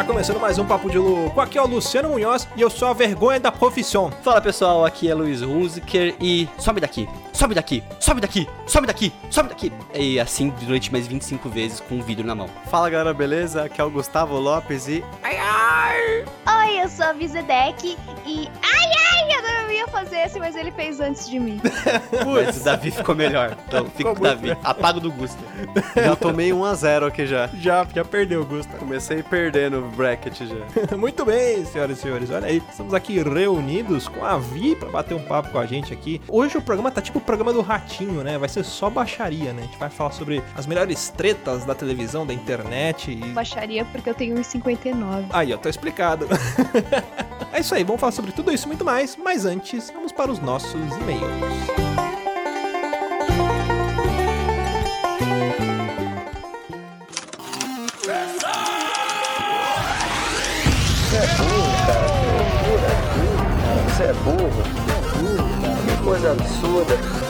Tá começando mais um Papo de Louco. Aqui é o Luciano Munhoz e eu sou a vergonha da profissão. Fala pessoal, aqui é Luiz Hunziker e sobe daqui, sobe daqui, sobe daqui, sobe daqui, sobe daqui. E assim durante mais 25 vezes com um vidro na mão. Fala galera, beleza? Aqui é o Gustavo Lopes e. Oi, eu sou a Vizedec e. Ai, ai, eu não ia fazer esse, mas ele fez antes de mim. Mas o Davi ficou melhor. Então fica com o Davi. Apaga o do Gusta. Já tomei 1x0 aqui já. Já, já perdeu, Gusta. Comecei perdendo o bracket já. Muito bem, senhoras e senhores. Olha aí, estamos aqui reunidos com a Vi pra bater um papo com a gente aqui. Hoje o programa tá tipo o programa do Ratinho, né? Vai ser só baixaria, né? A gente vai falar sobre as melhores tretas da televisão, da internet e Baixaria porque eu tenho 1,59. Aí, ó, tá explicado. é isso aí, vamos falar sobre tudo isso e muito mais, mas antes, vamos para os nossos e-mails. Você é burro. Que coisa absurda.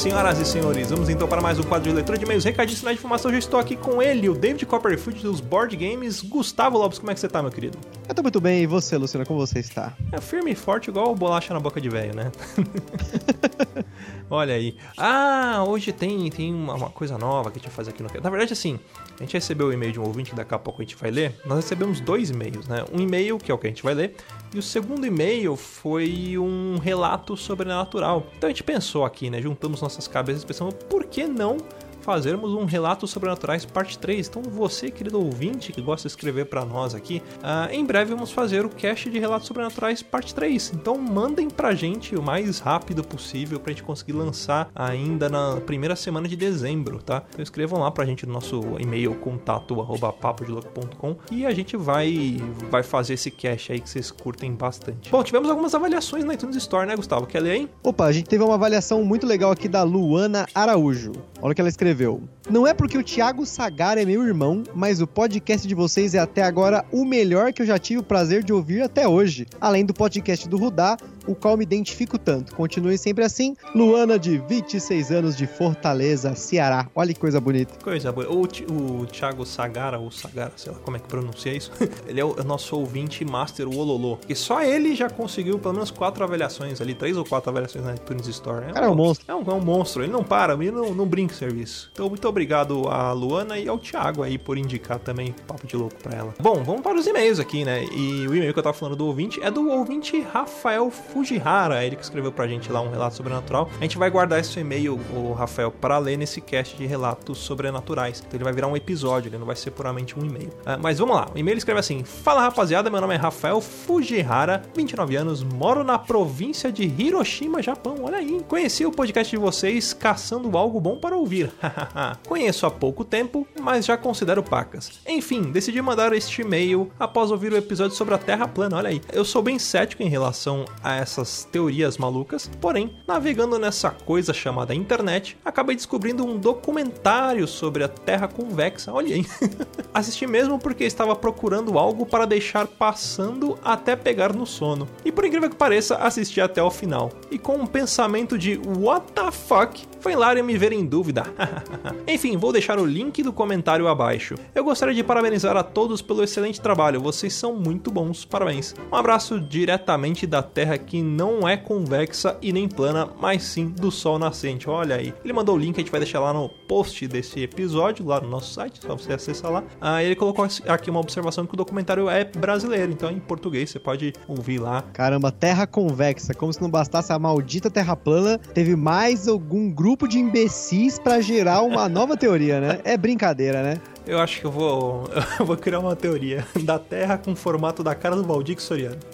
senhoras e senhores, vamos então para mais um quadro de leitura de e-mails recadíssimo de informação. Já estou aqui com ele, o David Copperfield dos Board Games. Gustavo Lopes, como é que você tá, meu querido? Eu tô muito bem, e você, Luciana, como você está? É firme e forte, igual bolacha na boca de velho, né? Olha aí. Ah, hoje tem, tem uma, uma coisa nova que a gente vai fazer aqui no... Na verdade, assim, a gente recebeu o e-mail de um ouvinte que daqui a pouco a gente vai ler. Nós recebemos dois e-mails, né? Um e-mail, que é o que a gente vai ler, e o segundo e-mail foi um relato sobrenatural. Então a gente pensou aqui, né? Juntamos nossas cabeças e pensamos, por que não fazermos um relato sobrenaturais parte 3. Então você, querido ouvinte que gosta de escrever para nós aqui, ah, em breve vamos fazer o cast de relatos sobrenaturais parte 3. Então mandem pra gente o mais rápido possível pra gente conseguir lançar ainda na primeira semana de dezembro, tá? Então escrevam lá pra gente no nosso e-mail contato arroba papodelouco.com e a gente vai vai fazer esse cast aí que vocês curtem bastante. Bom, tivemos algumas avaliações na iTunes Store, né, Gustavo? Quer ler aí? Opa, a gente teve uma avaliação muito legal aqui da Luana Araújo. Olha o que ela escreveu. Não é porque o Thiago Sagara é meu irmão, mas o podcast de vocês é até agora o melhor que eu já tive o prazer de ouvir até hoje. Além do podcast do Rudá, o qual me identifico tanto. Continue sempre assim. Luana, de 26 anos, de Fortaleza, Ceará. Olha que coisa bonita. Coisa boa. O, o Thiago Sagara, ou Sagara, sei lá como é que pronuncia isso. ele é o nosso ouvinte master, o Ololô. E só ele já conseguiu pelo menos quatro avaliações ali, três ou quatro avaliações na iTunes Store. Cara, é um monstro. É um, é um monstro. Ele não para, ele não, não brinca em serviço. Então, muito obrigado à Luana e ao Thiago aí por indicar também Papo de Louco pra ela. Bom, vamos para os e-mails aqui, né? E o e-mail que eu tava falando do ouvinte é do ouvinte Rafael Fujihara. Ele que escreveu pra gente lá um relato sobrenatural. A gente vai guardar esse e-mail, o Rafael, para ler nesse cast de relatos sobrenaturais. Então ele vai virar um episódio, ele não vai ser puramente um e-mail. Ah, mas vamos lá, o e-mail escreve assim: Fala rapaziada, meu nome é Rafael Fujihara, 29 anos, moro na província de Hiroshima, Japão. Olha aí, conheci o podcast de vocês caçando algo bom para ouvir. Conheço há pouco tempo, mas já considero pacas. Enfim, decidi mandar este e-mail após ouvir o episódio sobre a Terra plana. Olha aí, eu sou bem cético em relação a essas teorias malucas, porém, navegando nessa coisa chamada internet, acabei descobrindo um documentário sobre a Terra convexa. Olha aí. Assisti mesmo porque estava procurando algo para deixar passando até pegar no sono. E por incrível que pareça, assisti até o final. E com um pensamento de what the fuck, foi lá me ver em dúvida. Enfim, vou deixar o link do comentário abaixo. Eu gostaria de parabenizar a todos pelo excelente trabalho, vocês são muito bons, parabéns. Um abraço diretamente da Terra que não é convexa e nem plana, mas sim do Sol nascente. Olha aí. Ele mandou o link, a gente vai deixar lá no post desse episódio, lá no nosso site, só você acessar lá. Ah, ele colocou aqui uma observação que o documentário é brasileiro, então é em português, você pode ouvir lá. Caramba, Terra convexa, como se não bastasse a maldita Terra plana, teve mais algum grupo de imbecis para gerar uma nova teoria, né? É brincadeira, né? Eu acho que eu vou, eu vou criar uma teoria da Terra com o formato da cara do Valdir Soriano.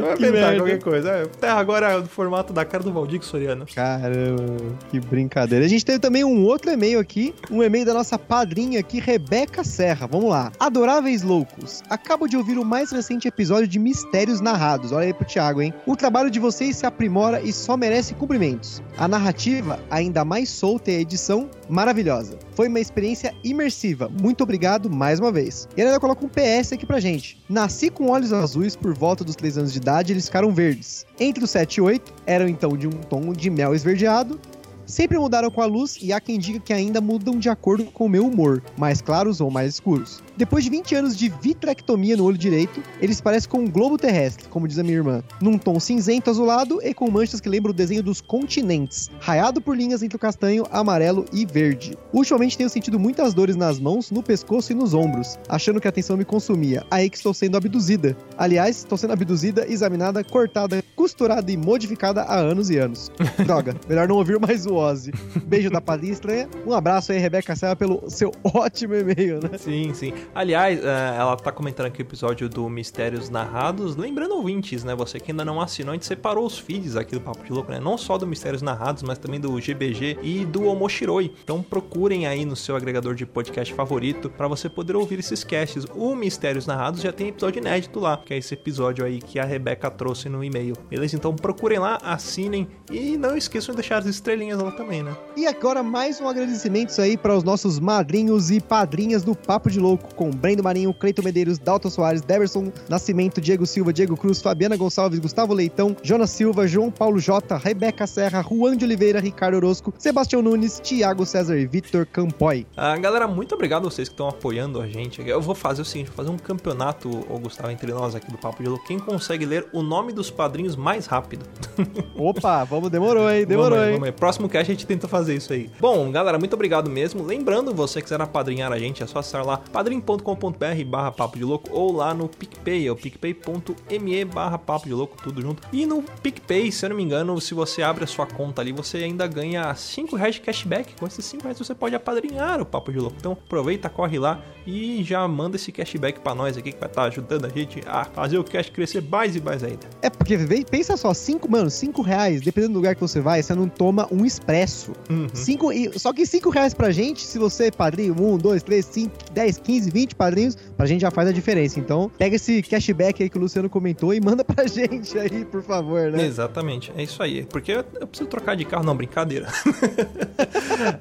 Vai inventar qualquer coisa. É, Terra agora é do formato da cara do Valdir Soriano. Caramba, que brincadeira. A gente teve também um outro e-mail aqui, um e-mail da nossa padrinha aqui, Rebeca Serra. Vamos lá. Adoráveis loucos, acabo de ouvir o mais recente episódio de Mistérios Narrados. Olha aí pro Thiago, hein? O trabalho de vocês se aprimora e só merece cumprimentos. A narrativa, ainda mais solta e a edição, maravilhosa. Foi uma experiência imersiva. Muito obrigado mais uma vez. E ainda coloca um PS aqui pra gente. Nasci com olhos azuis por volta dos 3 anos de idade, eles ficaram verdes. Entre os 7 e 8, eram então de um tom de mel esverdeado. Sempre mudaram com a luz e há quem diga que ainda mudam de acordo com o meu humor, mais claros ou mais escuros. Depois de 20 anos de vitrectomia no olho direito, eles parecem com um globo terrestre, como diz a minha irmã, num tom cinzento azulado e com manchas que lembram o desenho dos continentes, raiado por linhas entre o castanho, amarelo e verde. Ultimamente tenho sentido muitas dores nas mãos, no pescoço e nos ombros, achando que a tensão me consumia. Aí que estou sendo abduzida. Aliás, estou sendo abduzida, examinada, cortada, costurada e modificada há anos e anos. Droga, melhor não ouvir mais o Ozzy. Beijo da Estranha. Um abraço aí, Rebeca Serra, pelo seu ótimo e-mail, né? Sim, sim. Aliás, eh, ela tá comentando aqui o episódio do Mistérios Narrados. Lembrando, ouvintes, né? Você que ainda não assinou, a gente separou os feeds aqui do Papo de Louco, né? Não só do Mistérios Narrados, mas também do GBG e do Omoshiroi. Então procurem aí no seu agregador de podcast favorito para você poder ouvir esses casts. O Mistérios Narrados já tem episódio inédito lá, que é esse episódio aí que a Rebeca trouxe no e-mail. Beleza? Então procurem lá, assinem e não esqueçam de deixar as estrelinhas lá também, né? E agora mais um agradecimento aí para os nossos madrinhos e padrinhas do Papo de Louco, com Brendo Marinho, Cleiton Medeiros, Dalton Soares, Deverson Nascimento, Diego Silva, Diego Cruz, Fabiana Gonçalves, Gustavo Leitão, Jonas Silva, João Paulo Jota, Rebeca Serra, Juan de Oliveira, Ricardo Orozco, Sebastião Nunes, Thiago César e Victor Campoy. Ah, galera, muito obrigado a vocês que estão apoiando a gente. Eu vou fazer o seguinte, vou fazer um campeonato, ô Gustavo, entre nós aqui do Papo de Louco. Quem consegue ler o nome dos padrinhos mais rápido? Opa, vamos, demorou, hein? Demorou, vamos aí, hein? Vamos aí. Próximo cast a gente tenta fazer isso aí. Bom, galera, muito obrigado mesmo. Lembrando, você quiser apadrinhar a gente, é só acessar lá padrim.com.br barra papo de louco ou lá no PicPay, é o picpay.me barra papo de louco, tudo junto. E no PicPay, se eu não me engano, se você abre a sua conta ali, você ainda ganha 5 reais de cashback. Com esses 5 reais você pode apadrinhar o papo de louco. Então aproveita, corre lá e já manda esse cashback pra nós aqui que vai estar ajudando a gente a fazer o cash crescer mais e mais ainda. É porque pensa só, 5, mano, 5 reais, dependendo do lugar que você vai, você não toma um expresso. Uhum. Cinco, só que 5 reais pra gente, se você é padrinho, 1, 2, 3, 5, 10, 15, 20 padrinhos, pra gente já faz a diferença. Então, pega esse cashback aí que o Luciano comentou e manda pra gente aí, por favor, né? Exatamente, é isso aí. Porque eu, eu preciso trocar de carro, não, brincadeira.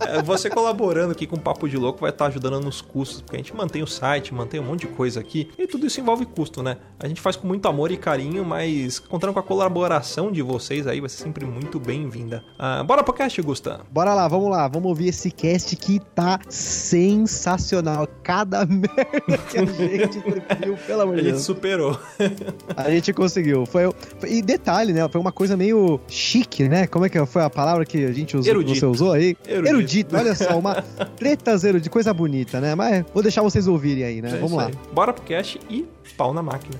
É, Você colaborando aqui com o Papo de Louco vai estar ajudando nos custos, porque a gente mantém o site, mantém um monte de coisa aqui, e tudo isso envolve custo, né? A gente faz com muito amor e carinho, mas contando com a colaboração de vocês aí, vai ser sempre muito bem-vinda. Ah, bora pro cast, Gusta? Bora lá, vamos lá, vamos ouvir esse cast que tá sensacional. Cada merda que a gente viu, pelo amor A de gente Deus. superou. A gente conseguiu. Foi, foi- e detalhe, né? Foi uma coisa meio chique, né? Como é que foi a palavra que a gente usou, Erudito. você usou aí? Erudito. Erudito, olha só, uma tretas erudito, coisa bonita, né? Mas vou deixar vocês ouvirem aí, né? É Vamos lá. aí. Bora pro cast e pau na máquina.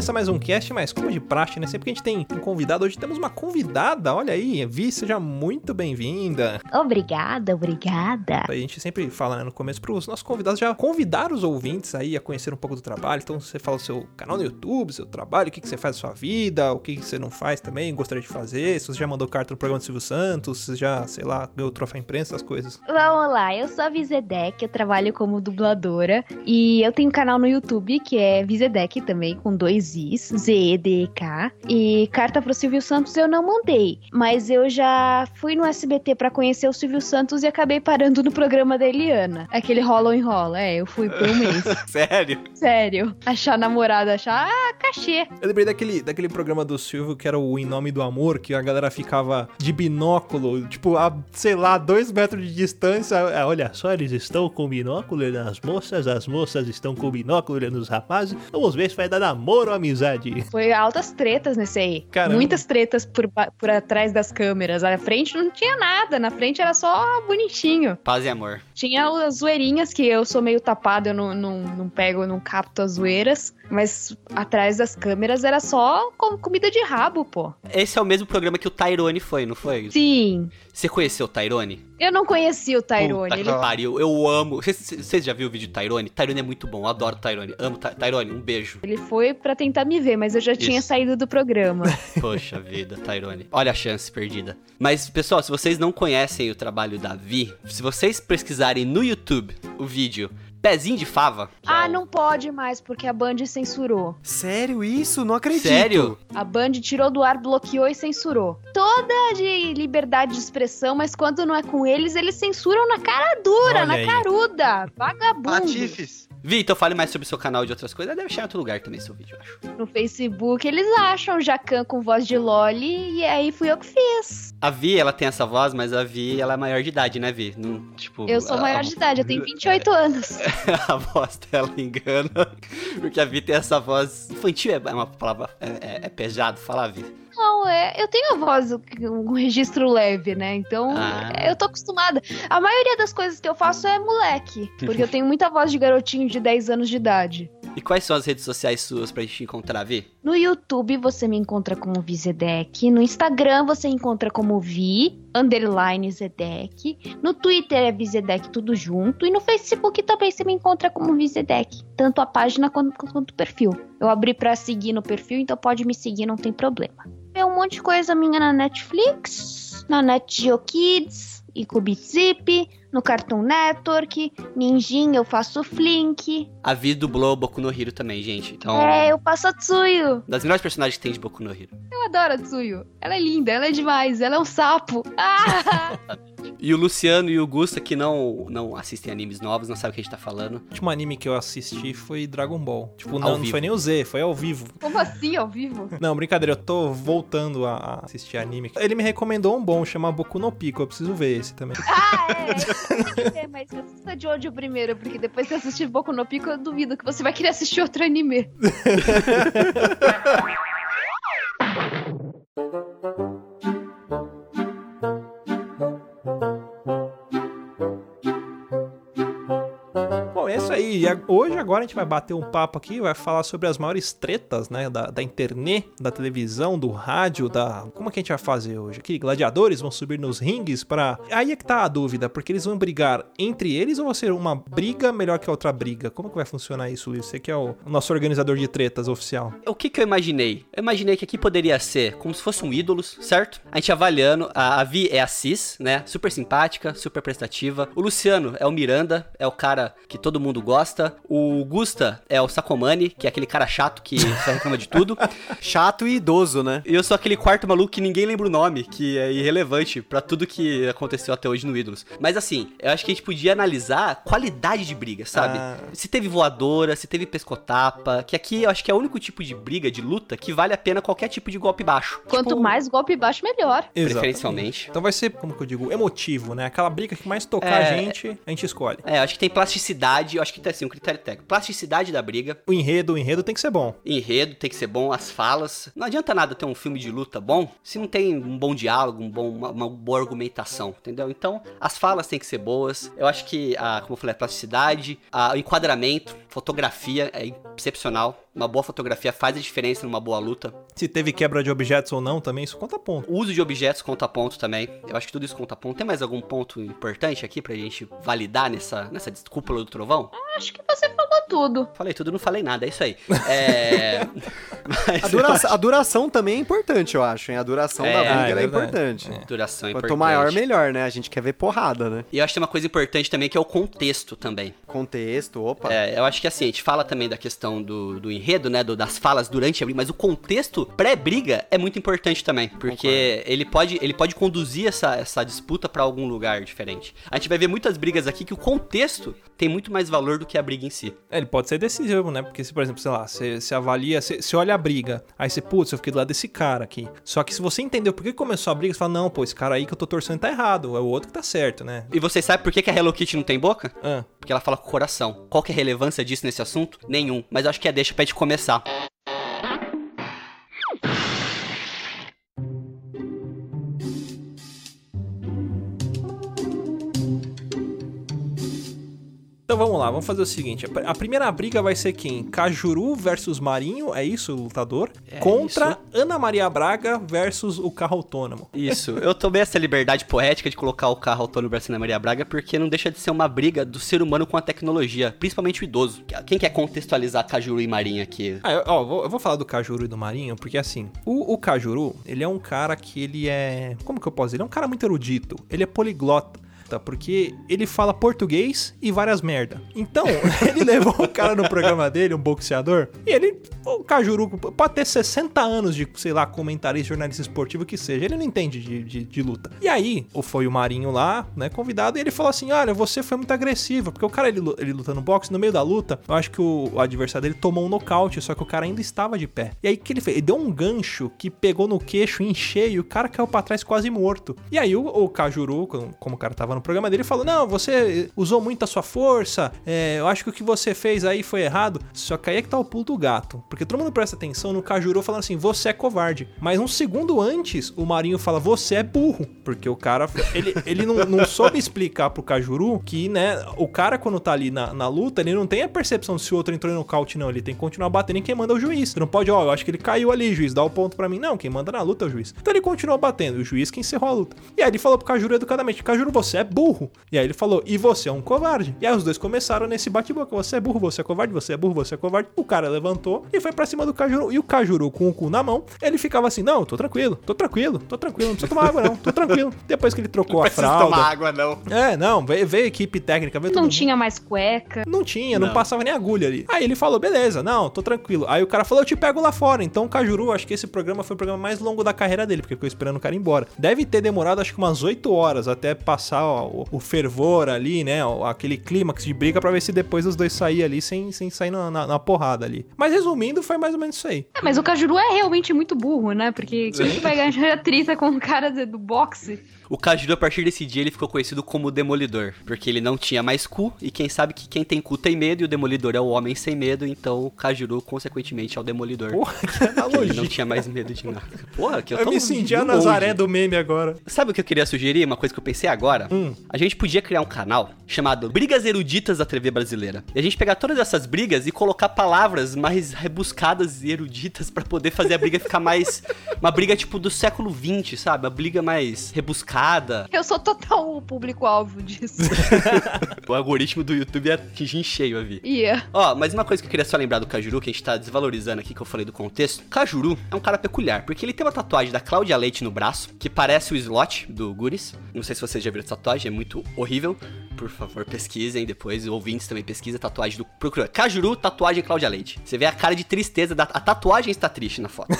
Começar mais um cast, mas como de praxe, né? Sempre que a gente tem um convidado, hoje temos uma convidada, olha aí, Vi, seja muito bem-vinda. Obrigada, obrigada. A gente sempre fala né, no começo para os nossos convidados já convidar os ouvintes aí a conhecer um pouco do trabalho. Então você fala o seu canal no YouTube, seu trabalho, o que, que você faz na sua vida, o que, que você não faz também, gostaria de fazer, se você já mandou carta no programa do Silvio Santos, se você já, sei lá, ganhou troféu imprensa, essas coisas. Vamos lá, eu sou a Vizedec, eu trabalho como dubladora e eu tenho um canal no YouTube que é Vizedec também, com dois Is, Z-E-D-E-K. E carta pro Silvio Santos eu não mandei, mas eu já fui no SBT pra conhecer o Silvio Santos e acabei parando no programa da Eliana. Aquele rola ou enrola, é, eu fui por um mês. Sério? Sério. Achar namorada, achar, ah, cachê. Eu lembrei daquele, daquele programa do Silvio que era o Em Nome do Amor, que a galera ficava de binóculo, tipo, a, sei lá, dois metros de distância. É, olha só, eles estão com binóculo nas moças, as moças estão com binóculo nos rapazes. Vamos ver se vai dar namoro amizade. Foi altas tretas nesse aí. Caramba. Muitas tretas por, por atrás das câmeras. Na frente não tinha nada, na frente era só bonitinho. Paz e amor. Tinha as zoeirinhas que eu sou meio tapada, eu não, não, não pego, não capto as zoeiras. Mas atrás das câmeras era só com- comida de rabo, pô. Esse é o mesmo programa que o Tyrone foi, não foi? Sim. Você conheceu o Tyrone? Eu não conhecia o Tyrone. Puta Ele que pariu, eu amo. Vocês- já viram o vídeo do Tyrone? Tyrone é muito bom, eu adoro Tyrone. Amo Ty- Tyrone, um beijo. Ele foi pra tentar me ver, mas eu já tinha Isso. saído do programa. Poxa vida, Tyrone. Olha a chance perdida. Mas, pessoal, se vocês não conhecem o trabalho da Vi, se vocês pesquisarem no YouTube o vídeo Pezinho de Fava. ah, não pode mais, porque a Band censurou. Sério isso? Não acredito. Sério? A Band tirou do ar, bloqueou e censurou. Toda de liberdade de expressão, mas quando não é com eles, eles censuram na cara dura, Olha na aí. caruda. Vagabundo. Patifes. Vi, então fale mais sobre o seu canal e de outras coisas. Deve achar em outro lugar também seu vídeo, eu acho. No Facebook, eles acham Jacan com voz de Loli, e aí fui eu que fiz. A Vi, ela tem essa voz, mas a Vi, ela é maior de idade, né, Vi? Não, tipo, Eu sou a- maior de idade, eu tenho 28 anos. a voz dela engana. Porque a Vi tem essa voz infantil, é uma palavra. É, é- é pesado falar, Vi. Não, é, eu tenho a voz, um registro leve, né? Então, Ah. eu tô acostumada. A maioria das coisas que eu faço é moleque, porque eu tenho muita voz de garotinho de 10 anos de idade. E quais são as redes sociais suas pra gente encontrar, Vi? No YouTube você me encontra como Vizedec. No Instagram você encontra como Vi, underline Zedec. No Twitter é Vizedec tudo junto. E no Facebook também você me encontra como Vizedec. Tanto a página quanto, quanto o perfil. Eu abri pra seguir no perfil, então pode me seguir, não tem problema. Tem um monte de coisa minha na Netflix, na NetGeo Kids, e Zip, no Cartoon Network, Ninjin eu faço Flink. A Vi dublou Boku no Hero também, gente. Então, É, eu passo a Tsuyu. das melhores personagens que tem de Boku no Hero. Eu adoro a Tsuyu. Ela é linda, ela é demais, ela é um sapo. Ah! E o Luciano e o Gusta, que não, não assistem animes novos, não sabem o que a gente tá falando. O último anime que eu assisti foi Dragon Ball. Tipo, Ao não, não foi nem o Z, foi ao vivo. Como assim, ao vivo? Não, brincadeira, eu tô voltando a assistir anime. Ele me recomendou um bom, chama Boku no Pico, eu preciso ver esse também. Ah, é. Tem que ver, mas assista de Jojo primeiro, porque depois que assistir Boku no Pico, eu duvido que você vai querer assistir outro anime. aí. E Hoje, agora, a gente vai bater um papo aqui, vai falar sobre as maiores tretas, né? Da, da internet, da televisão, do rádio, da. Como é que a gente vai fazer hoje? Aqui, gladiadores vão subir nos ringues pra. Aí é que tá a dúvida, porque eles vão brigar entre eles ou vai ser uma briga melhor que a outra briga? Como que vai funcionar isso, Luiz? Você que é o nosso organizador de tretas oficial. O que que eu imaginei? Eu imaginei que aqui poderia ser como se fosse um ídolos, certo? A gente avaliando, a, a Vi é a Cis, né? Super simpática, super prestativa. O Luciano é o Miranda, é o cara que todo mundo gosta. O Gusta é o Sacomani, que é aquele cara chato que só reclama de tudo. Chato e idoso, né? E eu sou aquele quarto maluco que ninguém lembra o nome, que é irrelevante pra tudo que aconteceu até hoje no Ídolos. Mas assim, eu acho que a gente podia analisar a qualidade de briga, sabe? Ah. Se teve voadora, se teve pescotapa, que aqui eu acho que é o único tipo de briga, de luta, que vale a pena qualquer tipo de golpe baixo. Quanto Tipo- mais golpe baixo, melhor. Exatamente. Preferencialmente. Então vai ser, como que eu digo, emotivo, né? Aquela briga que mais tocar É. a gente, a gente escolhe. É, eu acho que tem plasticidade plasticidade, eu acho que tá assim, um critério técnico. Plasticidade da briga, O enredo, o enredo tem que ser bom. enredo tem que ser bom, as falas. Não adianta nada ter um filme de luta bom se não tem um bom diálogo, um bom, uma, uma boa argumentação, entendeu? Então, as falas têm que ser boas. Eu acho que, a, como eu falei, a plasticidade, a- o enquadramento, fotografia é excepcional. Uma boa fotografia faz a diferença numa boa luta. Se teve quebra de objetos ou não, também isso conta ponto. O uso de objetos conta ponto também. Eu acho que tudo isso conta ponto. Tem mais algum ponto importante aqui pra gente validar nessa, nessa cúpula do trovão? Acho que você falou tudo. Falei tudo, não falei nada, é isso aí. É. A, dura- acho- a duração também é importante, eu acho, hein? A duração É, da briga é é importante. É. Duração é Quanto importante. maior, melhor, né? A gente quer ver porrada, né? E eu acho que tem uma coisa importante também que é o contexto também. Contexto, opa. É, eu acho que assim, a gente fala também da questão do, do enredo, né? do- das falas durante a briga, mas o contexto pré-briga é muito importante também. Porque ele pode, ele pode conduzir essa, essa disputa pra algum lugar diferente. A gente vai ver muitas brigas aqui que o contexto tem muito mais valor do que a briga em si. É, ele pode ser decisivo, né? Porque se, por exemplo, sei lá, você, você avalia, você, você olha a briga, aí você, putz, eu fiquei do lado desse cara aqui. Só que se você entendeu por que começou a briga, você fala, não, pô, esse cara aí que eu tô torcendo tá errado, é o outro que tá certo, né? E vocês sabem por que, que a Hello Kitty não tem boca? Ah, Porque ela fala com o coração. Qual que é a relevância disso nesse assunto? Nenhum. Mas acho que é deixa pra gente começar. Então vamos lá, vamos fazer o seguinte: a pr- a primeira briga vai ser quem? Cajuru versus Marinho, é isso, lutador? É contra isso. Ana Maria Braga versus o carro autônomo. Isso, eu tomei essa liberdade poética de colocar o carro autônomo Brasília Maria Braga porque não deixa de ser uma briga do ser humano com a tecnologia, principalmente o idoso. Quem quer contextualizar Cajuru e Marinha aqui? Ah, eu, ó, vou- eu vou falar do Cajuru e do Marinho, porque assim, o, o Cajuru, ele é um cara que ele é. Como que eu posso dizer? Ele é um cara muito erudito, ele é poliglota. Porque ele fala português e várias merda. Então, ele levou o cara no programa dele, um boxeador, e ele, o Cajuru, pode ter 60 anos de, sei lá, comentarista, jornalista esportivo que seja, ele não entende de, de, de luta. E aí, foi o Marinho lá, né, convidado, e ele falou assim: Olha, você foi muito agressivo, porque o cara ele, ele luta no boxe, no meio da luta, eu acho que o, o adversário dele tomou um nocaute, só que o cara ainda estava de pé. E aí, o que ele fez? Ele deu um gancho que pegou no queixo em cheio, e o cara caiu pra trás quase morto. E aí, o, o Cajuru, como o cara tava no programa dele, falou: Não, você usou muito a sua força, é, eu acho que o que você fez aí foi errado. Só que aí é que tá o pulo do gato. Porque todo mundo presta atenção no Cajuru falando assim: Você é covarde. Mas um segundo antes, o Marinho fala: Você é burro. Porque o cara, ele, ele não, não soube explicar pro Cajuru que, né, o cara quando tá ali na, na luta, ele não tem a percepção se o outro entrou em nocaute, não. Ele tem que continuar batendo em quem manda é o juiz. Você não pode, ó, eu acho que ele caiu ali, juiz, dá o ponto pra mim. Não, quem manda na luta é o juiz. Então ele continuou batendo, o juiz que encerrou a luta. E aí ele falou pro Cajuru educadamente: Cajuru, você é burro. E aí ele falou: E você é um covarde. E aí os dois começaram nesse bate-boca: Você é burro, você é covarde, você é burro, você é covarde. O cara levantou e foi pra cima do Cajuru. E o Cajuru, com o cu na mão, ele ficava assim: Não, tô tranquilo, tô tranquilo, tô tranquilo, não precisa tomar água, não, tô tranquilo. Depois que ele trocou a Precisa fralda. tomar água, não. É, não, veio, veio a equipe técnica, veio Não mundo. tinha mais cueca. Não tinha, não. Não. passava nem agulha ali. Aí ele falou, beleza, não, tô tranquilo. Aí o cara falou, eu te pego lá fora. Então o Cajuru, acho que esse programa foi o programa mais longo da carreira dele, porque ficou esperando o cara ir embora. Deve ter demorado, acho que umas 8 horas até passar ó, o, o fervor ali, né? Aquele clímax de briga pra ver se depois os dois saíam ali sem, sem sair na, na- na porrada ali. Mas resumindo, foi mais ou menos isso aí. É, mas o Cajuru é realmente muito burro, né? Porque quem que vai ganhar treta com o cara do boxe? O Cajuru, a partir desse dia, ele ficou conhecido como Demolidor. Porque ele não tinha mais cu, e quem sabe que quem tem cu tem medo, e o Demolidor é o homem sem medo, então o Cajuru, consequentemente, é o Demolidor. Porra, que Porque ele não analogia. tinha mais medo de nada. Porra, que eu Eu tô me senti a longe. Nazaré do meme agora. Sabe o que eu queria sugerir? Uma coisa que eu pensei agora? Hum. A gente podia criar um canal chamado Brigas Eruditas da TV Brasileira. E a gente pegar todas essas brigas e colocar palavras mais rebuscadas e eruditas pra poder fazer a briga ficar mais. Uma briga tipo do século XX, sabe? Uma briga mais rebuscada. Eu sou total o público-alvo disso. O algoritmo do YouTube ia atingir em cheio a vi. Ia. Ó, mas uma coisa que eu queria só lembrar do Cajuru, que a gente tá desvalorizando aqui, que eu falei do contexto. Cajuru é um cara peculiar, porque ele tem uma tatuagem da Cláudia Leite no braço, que parece o slot do Guris. Não sei se vocês já viram essa tatuagem, é muito horrível. Por favor, pesquisem depois, ouvintes também pesquisem a tatuagem do procura. Cajuru, tatuagem Cláudia Leite. Você vê a cara de tristeza, da... a tatuagem está triste na foto.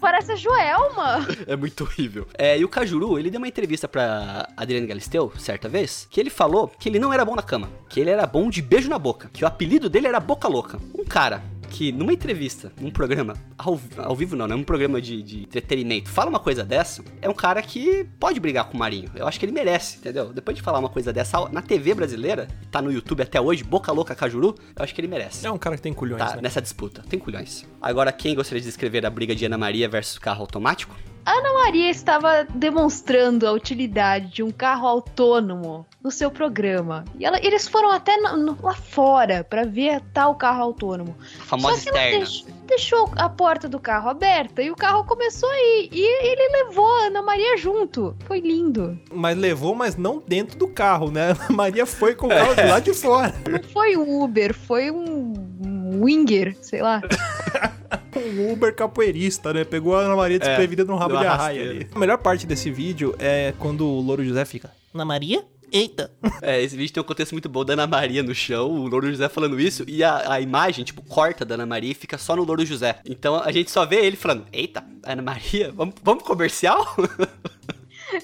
Parece a Joelma. É muito horrível. É, e o Cajuru, ele deu uma entrevista pra Adriane Galisteu, certa vez, que ele falou que ele não era bom na cama, que ele era bom de beijo na boca, que o apelido dele era Boca Louca. Um cara que numa entrevista, num programa, ao, ao vivo não, né? Um programa de, de entretenimento, fala uma coisa dessa, é um cara que pode brigar com o Marinho. Eu acho que ele merece, entendeu? Depois de falar uma coisa dessa na TV brasileira, e tá no YouTube até hoje, Boca Louca Cajuru, eu acho que ele merece. É um cara que tem culhões, Tá, né? nessa disputa. Tem culhões. Agora, quem gostaria de descrever a briga de Ana Maria versus carro automático? Ana Maria estava demonstrando a utilidade de um carro autônomo no seu programa. E ela- eles foram até no- no- lá fora para ver tal carro autônomo. A famosa Só que ela externa. deixou, deixou a porta do carro aberta e o carro começou a ir. E ele levou a Ana Maria junto. Foi lindo. Mas levou, mas não dentro do carro, né? A Maria foi com o carro É. lado de fora. Não foi um Uber, foi um um Winger, sei lá. Um Uber capoeirista, né? Pegou a Ana Maria desprevida no rabo de arraia ali. A melhor parte desse vídeo é quando o Louro José fica. Ana Maria? Eita. É, esse vídeo tem um contexto muito bom da Ana Maria no chão, o Louro José falando isso, e a, a imagem, tipo, corta da Ana Maria e fica só no Louro José. Então a gente só vê ele falando, eita, Ana Maria, vamos, vamos comercial?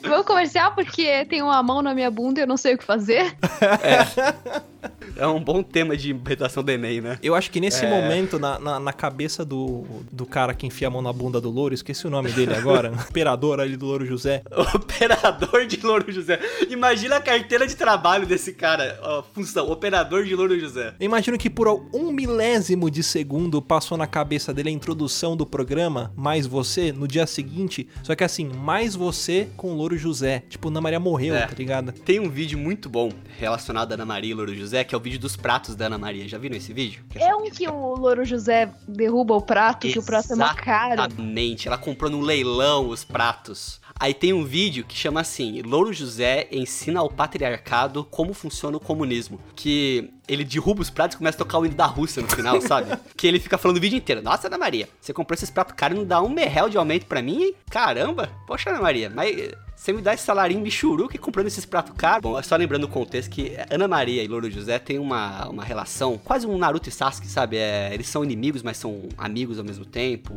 Vamos comercial porque tem uma mão na minha bunda e eu não sei o que fazer. É um bom tema de redação do Enem, né? Eu acho que nesse É. momento, na, na, na cabeça do, do cara que enfia a mão na bunda do Louro, esqueci o nome dele agora, operador ali do Louro José. Operador de Louro José. Imagina a carteira de trabalho desse cara. Ó, função, operador de Louro José. Eu imagino que por um milésimo de segundo passou na cabeça dele a introdução do programa, mais você, no dia seguinte. Só que assim, mais você com o Louro José. Tipo, Ana Maria morreu, É. tá ligado? Tem um vídeo muito bom relacionado a Ana Maria e Louro José, que é o vídeo dos pratos da Ana Maria. Já viram esse vídeo? Que É um que o Louro José derruba o prato, que o prato é uma cara. Exatamente. Ela comprou no leilão os pratos. Aí tem um vídeo que chama assim: Louro José ensina ao patriarcado como funciona o comunismo. Que ele derruba os pratos e começa a tocar o hino da Rússia no final, sabe? que ele fica falando o vídeo inteiro. Nossa, Ana Maria, você comprou esses pratos caros e não dá um merrel de aumento pra mim, hein? Caramba! Poxa, Ana Maria, mas você me dá esse salarinho michuruca comprando esses pratos caros. Bom, é só lembrando o contexto que Ana Maria e Louro José têm uma, uma relação quase um Naruto e Sasuke, sabe? É, eles são inimigos, mas são amigos ao mesmo tempo.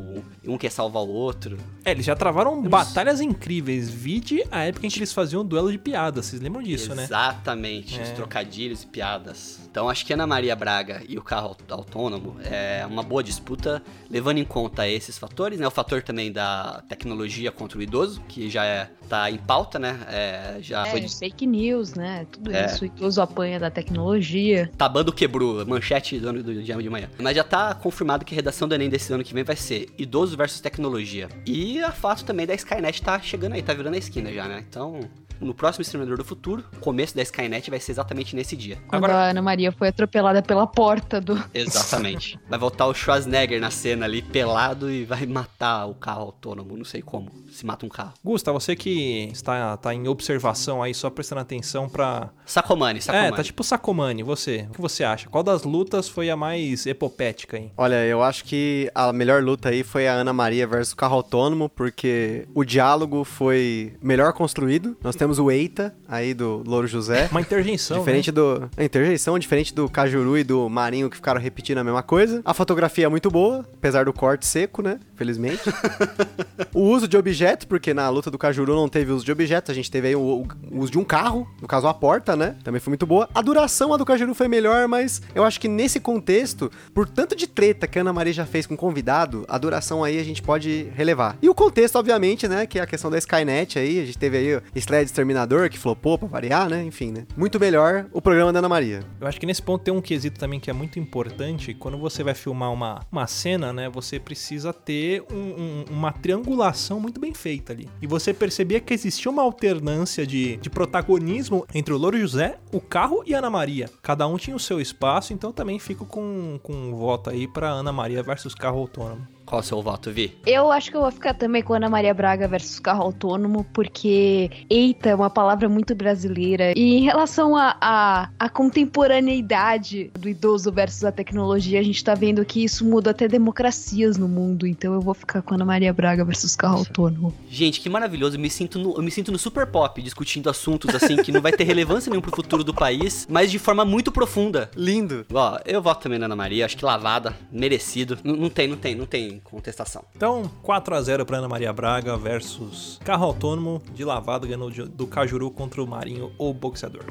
Um quer salvar o outro. É, eles já travaram batalhas incríveis. Vide a época em que eles faziam um duelo de piadas. Vocês lembram disso, né? Exatamente, os É. trocadilhos e piadas. Então acho que Ana Maria Braga e o carro aut- autônomo é uma boa disputa, levando em conta esses fatores, né? O fator também da tecnologia contra o idoso, que já é, tá em pauta, né? É, já foi É, fake news, né? Tudo É. isso. O idoso apanha da tecnologia. Tabando quebrou, manchete do ano do dia de manhã. Mas já tá confirmado que a redação do Enem desse ano que vem vai ser idoso versus tecnologia. E a fato também da Skynet tá chegando aí, tá virando a esquina já, né? Então, no próximo Exterminador do Futuro, o começo da Skynet vai ser exatamente nesse dia. Quando Agora- a Ana Maria foi atropelada pela porta do. Exatamente. vai voltar o Schwarzenegger na cena ali, pelado, e vai matar o carro autônomo. Não sei como. Se mata um carro. Gusta, você que está tá em observação aí, só prestando atenção pra. Sacomani, Sacomani. É, tá tipo Sacomani, você. O que você acha? Qual das lutas foi a mais epopética aí? Olha, eu acho que a melhor luta aí foi a Ana Maria versus o carro autônomo, porque o diálogo foi melhor construído. Nós temos o Eita aí do Louro José. Uma interjeição. Diferente do. A interjeição, diferente do Cajuru e do Marinho que ficaram repetindo a mesma coisa. A fotografia é muito boa, apesar do corte seco, né? Felizmente. o uso de objeto, porque na luta do Cajuru não teve uso de objeto, a gente teve aí o, o- o uso de um carro, no caso a porta, né? Também foi muito boa. A duração a do Cajuru foi melhor, mas eu acho que nesse contexto, por tanto de treta que a Ana Maria já fez com o convidado, a duração aí a gente pode relevar. E o contexto, obviamente, né? Que é a questão da Skynet aí, a gente teve aí o Sled Exterminador, que flopou pra variar, né? Enfim, né? Muito melhor o programa da Ana Maria. Eu acho que nesse ponto tem um quesito também que é muito importante. Quando você vai filmar uma, uma cena, né? Você precisa ter um- um- uma triangulação muito bem feita ali. E você percebia que existia uma alternância de, de protagonismo entre o Louro José, o carro e a Ana Maria. Cada um tinha o seu espaço, então também fico com, com um voto aí pra Ana Maria versus carro autônomo. Qual o seu voto, Vi? Eu acho que eu vou ficar também com Ana Maria Braga versus carro autônomo, porque eita é uma palavra muito brasileira. E em relação à a, a, contemporaneidade do idoso versus a tecnologia, a gente tá vendo que isso muda até democracias no mundo. Então eu vou ficar com Ana Maria Braga versus carro autônomo. Gente, que maravilhoso. Eu me sinto no, eu me sinto no super pop, discutindo assuntos assim que não vai ter relevância nenhuma pro futuro do país, mas de forma muito profunda. Lindo. Ó, eu voto também na Ana Maria, acho que lavada, merecido. N- não tem, não tem, não tem contestação. Então, 4 a 0 para Ana Maria Braga versus carro autônomo de lavado ganhou do Cajuru contra o Marinho ou boxeador.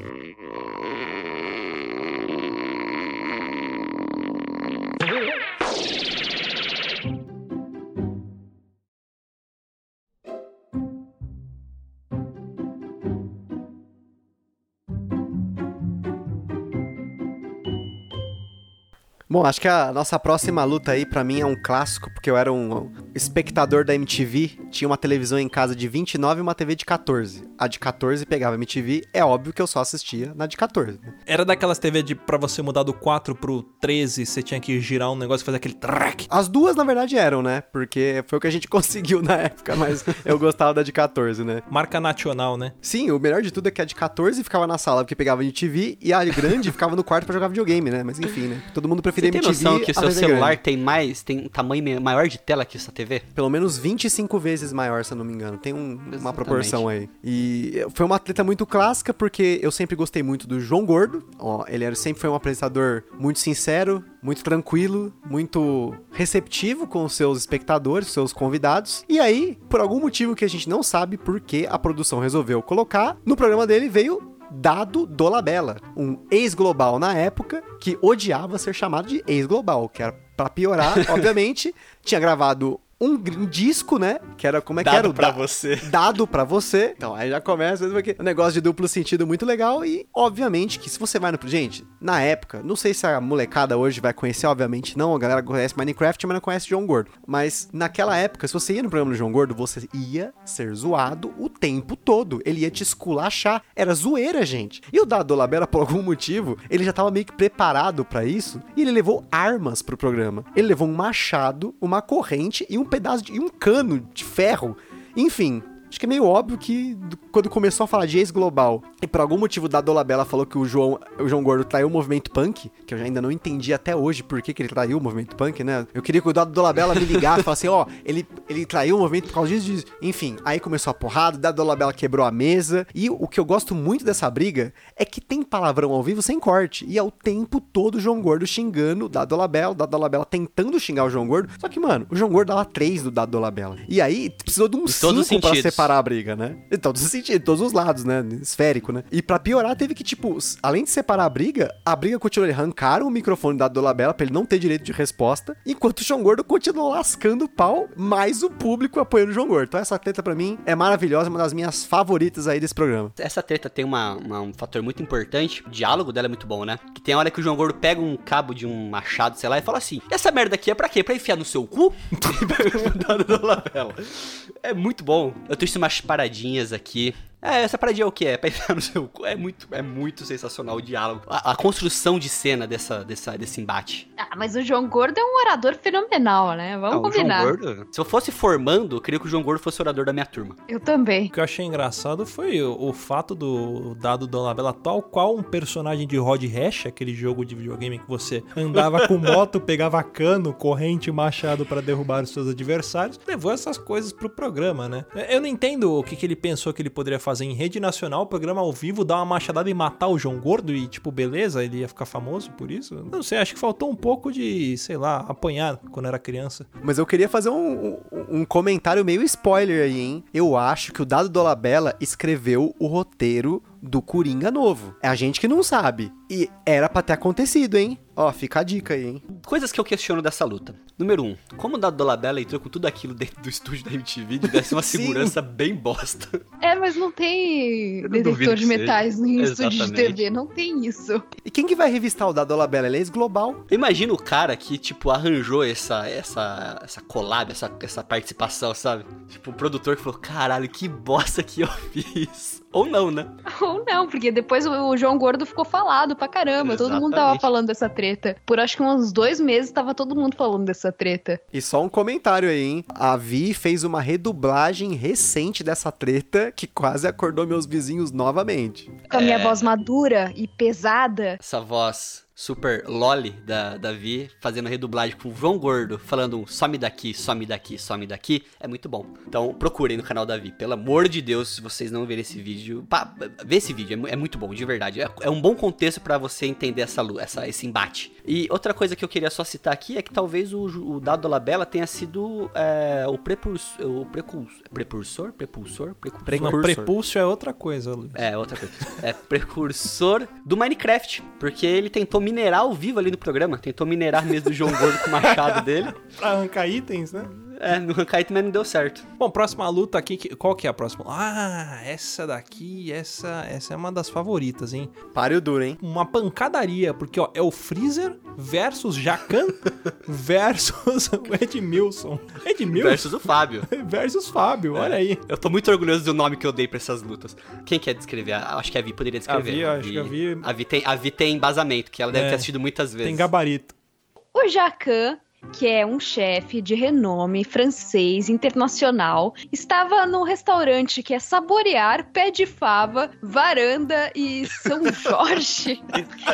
Bom, acho que a nossa próxima luta aí pra mim é um clássico, porque eu era um espectador da MTV, tinha uma televisão em casa de 29 e uma TV de 14. A de 14 pegava MTV, é óbvio que eu só assistia na de 14. né? Era daquelas TV de pra você mudar do 4 pro 13, você tinha que girar um negócio e fazer aquele track. As duas, na verdade, eram, né? Porque foi o que a gente conseguiu na época, mas eu gostava da de 14, né? Marca nacional, né? Sim, o melhor de tudo é que a de 14 ficava na sala porque pegava MTV e a grande ficava no quarto pra jogar videogame, né? Mas enfim, né? Todo mundo Você preferia tem MTV. noção que a seu celular grande. tem mais, tem um tamanho maior de tela que essa TV? Pelo menos 25 vezes maior, se eu não me engano. Tem um- uma proporção aí. E foi uma atleta muito clássica, porque eu sempre gostei muito do João Gordo. Ó, ele era, sempre foi um apresentador muito sincero, muito tranquilo, muito receptivo com os seus espectadores, seus convidados. E aí, por algum motivo que a gente não sabe por que a produção resolveu colocar, no programa dele veio Dado Dolabella, um ex-global na época que odiava ser chamado de ex-global, que era pra piorar, obviamente, tinha gravado um, um disco, né? Que era como é que era o da- você. dado pra você. Então, aí já começa porque um negócio de duplo sentido muito legal e, obviamente, que se você vai no... Gente, na época, não sei se a molecada hoje vai conhecer, obviamente não, a galera conhece Minecraft, mas não conhece João Gordo. Mas naquela época, se você ia no programa do João Gordo, você ia ser zoado o tempo todo. Ele ia te esculachar. Era zoeira, gente. E o Dado Dolabella, por algum motivo, ele já tava meio que preparado pra isso e ele levou armas pro programa. Ele levou um machado, uma corrente e um pedaço de um cano de ferro. Enfim, acho que é meio óbvio que do- quando começou a falar de ex-global e por algum motivo da Dolabella falou que o João, o João Gordo traiu o movimento punk, que eu já ainda não entendi até hoje por que, que ele traiu o movimento punk, né? Eu queria que o Dado Dolabella me ligasse e falasse assim, ó, ele, ele traiu o movimento por causa disso, disso. Enfim, aí começou a porrada, o Dado Dolabella quebrou a mesa e o que eu gosto muito dessa briga é que tem palavrão ao vivo sem corte e é o tempo todo o João Gordo xingando o Dado Dolabella, o Dado Dolabella tentando xingar o João Gordo, só que, mano, o João Gordo dava três do Dado Dolabella. E aí precisou de um Em todos os cinco pra sentidos. Separar a briga, né? Em todos os sentidos, todos os lados, né? Esférico, né? E pra piorar, teve que, tipo, além de separar a briga, a briga continuou. Eles arrancaram o microfone da Dolabella pra ele não ter direito de resposta, enquanto o João Gordo continuou lascando o pau, mais o público apoiando o João Gordo. Então essa treta pra mim é maravilhosa, uma das minhas favoritas aí desse programa. Essa treta tem uma, uma- um fator muito importante. O diálogo dela é muito bom, né? Que tem a hora que o João Gordo pega um cabo de um machado, sei lá, e fala assim: Essa merda aqui é pra quê? Pra enfiar no seu cu? Dado do Labela. É muito bom. Eu trouxe umas paradinhas aqui. É, essa paradinha é o que? É pra enfiar no seu cu. É muito, é muito sensacional o diálogo. A, a construção de cena dessa, dessa, desse embate. Ah, mas o João Gordo é um orador fenomenal, né? Vamos Ah, o João combinar. Gordo. Se eu fosse formando, eu queria que o João Gordo fosse orador da minha turma. Eu também. O que eu achei engraçado foi o, o fato do dado Dolabella, tal qual um personagem de Rod Hash, aquele jogo de videogame que você andava com moto, pegava cano, corrente e machado pra derrubar os seus adversários, levou essas coisas pro programa, né? Eu não entendo o que, que ele pensou que ele poderia fazer em rede nacional, programa ao vivo, dar uma machadada e matar o João Gordo e, tipo, beleza, ele ia ficar famoso por isso? Não sei, acho que faltou um pouco de, sei lá, apanhar quando era criança. Mas eu queria fazer um, um- um comentário meio spoiler aí, hein? Eu acho que o Dado Dolabella escreveu o roteiro do Coringa novo. É a gente que não sabe. E era pra ter acontecido, hein? Ó, fica a dica aí, hein? Coisas que eu questiono dessa luta. Número 1. Um, como o Dado Dolabella entrou com tudo aquilo dentro do estúdio da MTV, ser uma segurança bem bosta. É, mas não tem detector de metais seja. em estúdio de Exatamente. TV. Não tem isso. E quem que vai revistar o Dado Dolabella? Ele é ex-global. Imagina o cara que, tipo, arranjou essa, essa, essa collab, essa, essa participação, sabe? Tipo, o produtor que falou, caralho, que bosta que eu fiz. Ou não, né? Ou não, porque depois o João Gordo ficou falado pra caramba. Todo mundo tava Exatamente. falando dessa treta. Por acho que uns dois meses tava todo mundo falando dessa treta. E só um comentário aí, hein? A Vi fez uma redublagem recente dessa treta que quase acordou meus vizinhos novamente. Com a minha voz madura e pesada. Essa voz super loli da, da Vi, fazendo a redublagem com o João Gordo, falando um some daqui, some daqui, some daqui, é muito bom. Então procurem no canal da Vi, pelo amor de Deus, se vocês não verem esse vídeo, pá, vê esse vídeo, é, é muito bom, de verdade. É, é um bom contexto pra você entender essa, essa, esse embate. E outra coisa que eu queria só citar aqui é que talvez o, o Dado Labella tenha sido é, o, precursor, o precursor, precursor, prepulsor, precursor. Pre- não, prepúcio é outra coisa, Luiz. É, outra coisa. É precursor do Minecraft. Porque ele tentou minerar ao vivo ali no programa. Tentou minerar mesmo do João Gordo com o machado dele. Pra arrancar itens, né? É, no também não deu certo. Bom, próxima luta aqui, qual que é a próxima? Ah, essa daqui, essa, essa é uma das favoritas, hein? Páreo duro, hein? Uma pancadaria, porque ó, é o Freezer versus Jacan versus o Edmilson. Edmilson Versus o Fábio. versus Fábio, olha aí. Eu tô muito orgulhoso do nome que eu dei pra essas lutas. Quem quer descrever? Ah, Acho que a Vi poderia descrever. Vi, acho que a Vi- A Vi tem, a Vi tem embasamento, que ela deve É. ter assistido muitas vezes. Tem gabarito. O Jacan, que é um chefe de renome francês internacional, estava no restaurante que é Saborear, Pé de Fava, Varanda e São Jorge.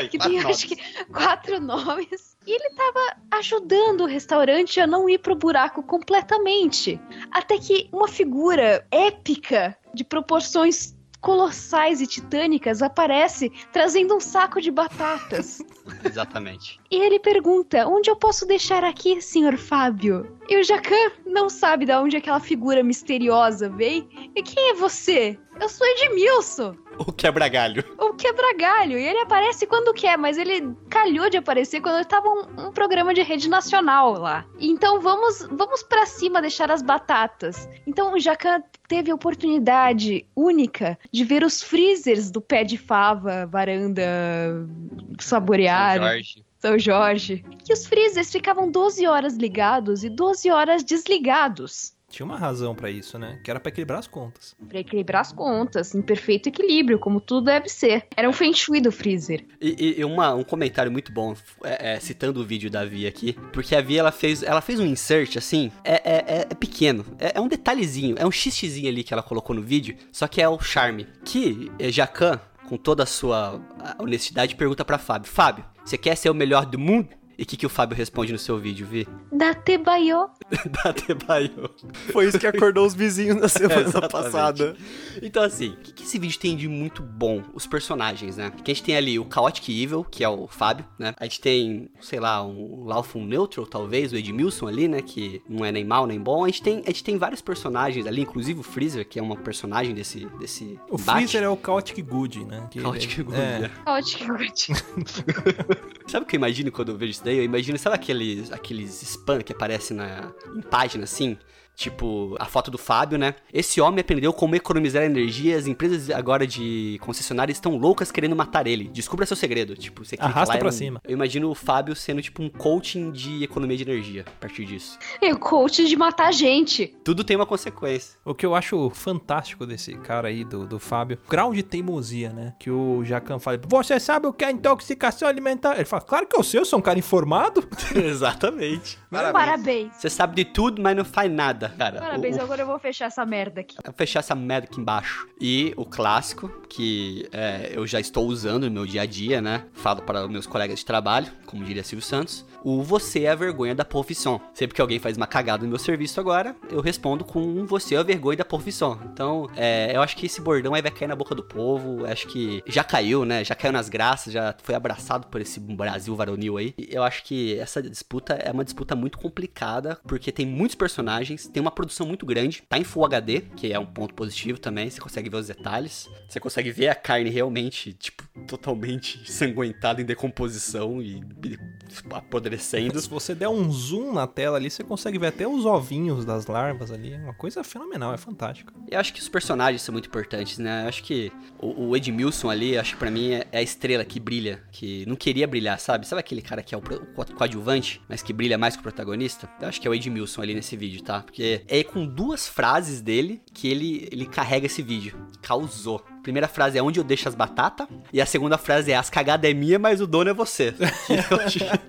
que tem acho que quatro nomes. E ele tava ajudando o restaurante a não ir pro buraco completamente. Até que uma figura épica de proporções colossais e titânicas aparece trazendo um saco de batatas. Exatamente. E ele pergunta: onde eu posso deixar aqui, senhor Fábio? E o Jacan não sabe de onde aquela figura misteriosa veio. E quem é você? Eu sou Edmilson, O quebra-galho. o quebra-galho. E ele aparece quando quer, mas ele calhou de aparecer quando estava um, um programa de rede nacional lá. Então vamos, vamos para cima deixar as batatas. Então o Jacan teve a oportunidade única de ver os freezers do pé de fava, varanda, saborear. São Jorge. São Jorge, que os freezers ficavam 12 horas ligados e 12 horas desligados. Tinha uma razão pra isso, né? Que era pra equilibrar as contas. Pra equilibrar as contas, em perfeito equilíbrio, como tudo deve ser. Era um feng shui do freezer. E, e uma- um comentário muito bom, é, é, citando o vídeo da Vi aqui, porque a Vi ela fez, ela fez um insert assim, é, é- é- é pequeno, é, é um detalhezinho, é um xixzinho ali que ela colocou no vídeo, só que é o charme. Que eh, Jacan, com toda a sua honestidade, pergunta pra Fábio: Fábio, você quer ser o melhor do mundo? E o que, que o Fábio responde no seu vídeo, Vi? Da Tebayo. da Tebaio. Foi isso que acordou os vizinhos na semana Exatamente. passada. Então, assim, o que, que esse vídeo tem de muito bom? Os personagens, né? Que a gente tem ali o Chaotic Evil, que é o Fábio, né? A gente tem, sei lá, um Lawful Neutral, talvez, o Edmilson ali, né? Que não é nem mal nem bom. A gente tem, a gente tem vários personagens ali, inclusive o Freezer, que é uma personagem desse, desse O embate. Freezer é o Chaotic Good, né? Que Chaotic ele- Good, é. né? Ótimo. Sabe o que eu imagino quando eu vejo isso daí? Eu imagino, sabe aqueles, aqueles spam que aparecem na, em página assim? Tipo, a foto do Fábio, né? Esse homem aprendeu como economizar energia. As empresas agora de concessionárias estão loucas querendo matar ele. Descubra seu segredo. Tipo, você Arrasta lá, é pra um- cima. Eu imagino o Fábio sendo tipo um coaching de economia de energia a partir disso. É o coach de matar gente. Tudo tem uma consequência. O que eu acho fantástico desse cara aí, do, do Fábio, grau de teimosia, né? Que o Jacan fala, você sabe o que é intoxicação alimentar? Ele fala, claro que eu sei, eu sou um cara informado. Exatamente. Parabéns. Você sabe de tudo, mas não faz nada, cara. Parabéns, O- agora eu vou fechar essa merda aqui. Vou fechar essa merda aqui embaixo. E o clássico, que é, eu já estou usando no meu dia a dia, né? Falo para os meus colegas de trabalho, como diria Silvio Santos. O você é a vergonha da profissão. Sempre que alguém faz uma cagada no meu serviço agora, eu respondo com um você é a vergonha da profissão. Então, é, eu acho que esse bordão aí vai cair na boca do povo. Acho que já caiu, né? Já caiu nas graças, já foi abraçado por esse Brasil varonil aí. Eu acho que essa disputa é uma disputa muito complicada, porque tem muitos personagens, tem uma produção muito grande, tá em Full HD, que é um ponto positivo também, você consegue ver os detalhes, você consegue ver a carne realmente, tipo, totalmente ensanguentada em decomposição e e apodrecendo. Se você der um zoom na tela ali, você consegue ver até os ovinhos das larvas ali. É uma coisa fenomenal, é fantástico. Eu acho que os personagens são muito importantes, né? Eu acho que o, o Edmilson ali, acho que pra mim é, é a estrela que brilha, que não queria brilhar, sabe? Sabe aquele cara que é o, o coadjuvante, mas que brilha mais que o protagonista? Eu acho que é o Edmilson ali nesse vídeo, tá? Porque é com duas frases dele que ele, ele carrega esse vídeo. Causou. A primeira frase é onde eu deixo as batatas, e a segunda frase é as cagadas é minha, mas o dono é você.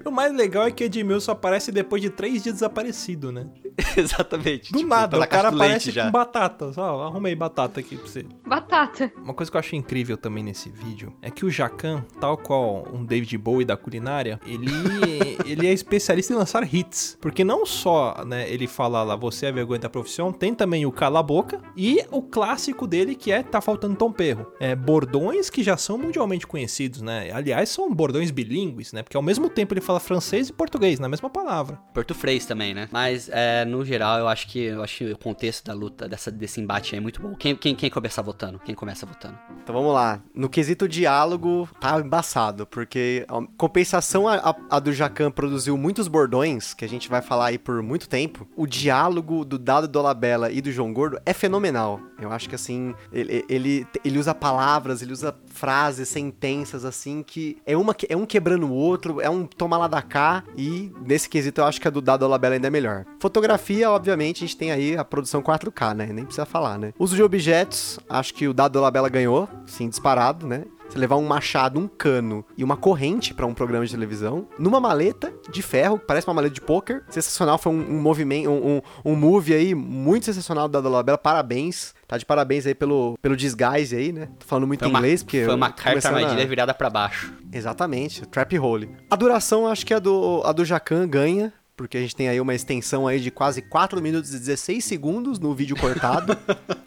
O mais legal é que Edmilson aparece depois de três dias desaparecido, né? Exatamente. Do tipo, nada, pela o cara aparece com batatas. Ó, arrumei batata aqui pra você. Batata. Uma coisa que eu acho incrível também nesse vídeo é que o Jacan, tal qual um David Bowie da culinária, ele, ele é especialista em lançar hits. Porque não só, né, ele fala lá, você é a vergonha da profissão, tem também o Cala a Boca e o clássico dele que é Tá Faltando Tom Perro. É, bordões que já são mundialmente conhecidos, né? Aliás, são bordões bilíngues, né? Porque ao mesmo tempo ele fala francês e português na mesma palavra. Porto Freis também, né? Mas é, no geral, eu acho que eu acho que o contexto da luta, dessa, desse embate aí é muito bom. Quem, quem, quem começa votando? Quem começa votando? Então vamos lá. No quesito diálogo, tá embaçado, porque a compensação a, a- a do Jacan produziu muitos bordões, que a gente vai falar aí por muito tempo. O diálogo do Dado Dolabella e do João Gordo é fenomenal. Eu acho que assim, ele, ele, ele usa palavras, ele usa frases, sentenças assim, que é, uma, é um quebrando o outro, é um toma lá da cá, e nesse quesito eu acho que a do Dado Dolabella ainda é melhor. Fotografia, obviamente, a gente tem aí a produção 4K, né? Nem precisa falar, né? Uso de objetos, acho que o Dado Dolabella ganhou, sim, disparado, né? Você levar um machado, um cano e uma corrente pra um programa de televisão, numa maleta de ferro, parece uma maleta de poker. Sensacional, foi um, um movimento, um, um, um move aí muito sensacional Dado Dolabella. Parabéns, tá de parabéns aí pelo, pelo disguise aí, né? Tô falando muito Foi uma, inglês, porque... foi uma carta começando a- armadilha virada pra baixo. Exatamente, Trap Hole. A duração acho que a do, a do Jacan ganha, porque a gente tem aí uma extensão aí de quase 4 minutos e 16 segundos no vídeo cortado,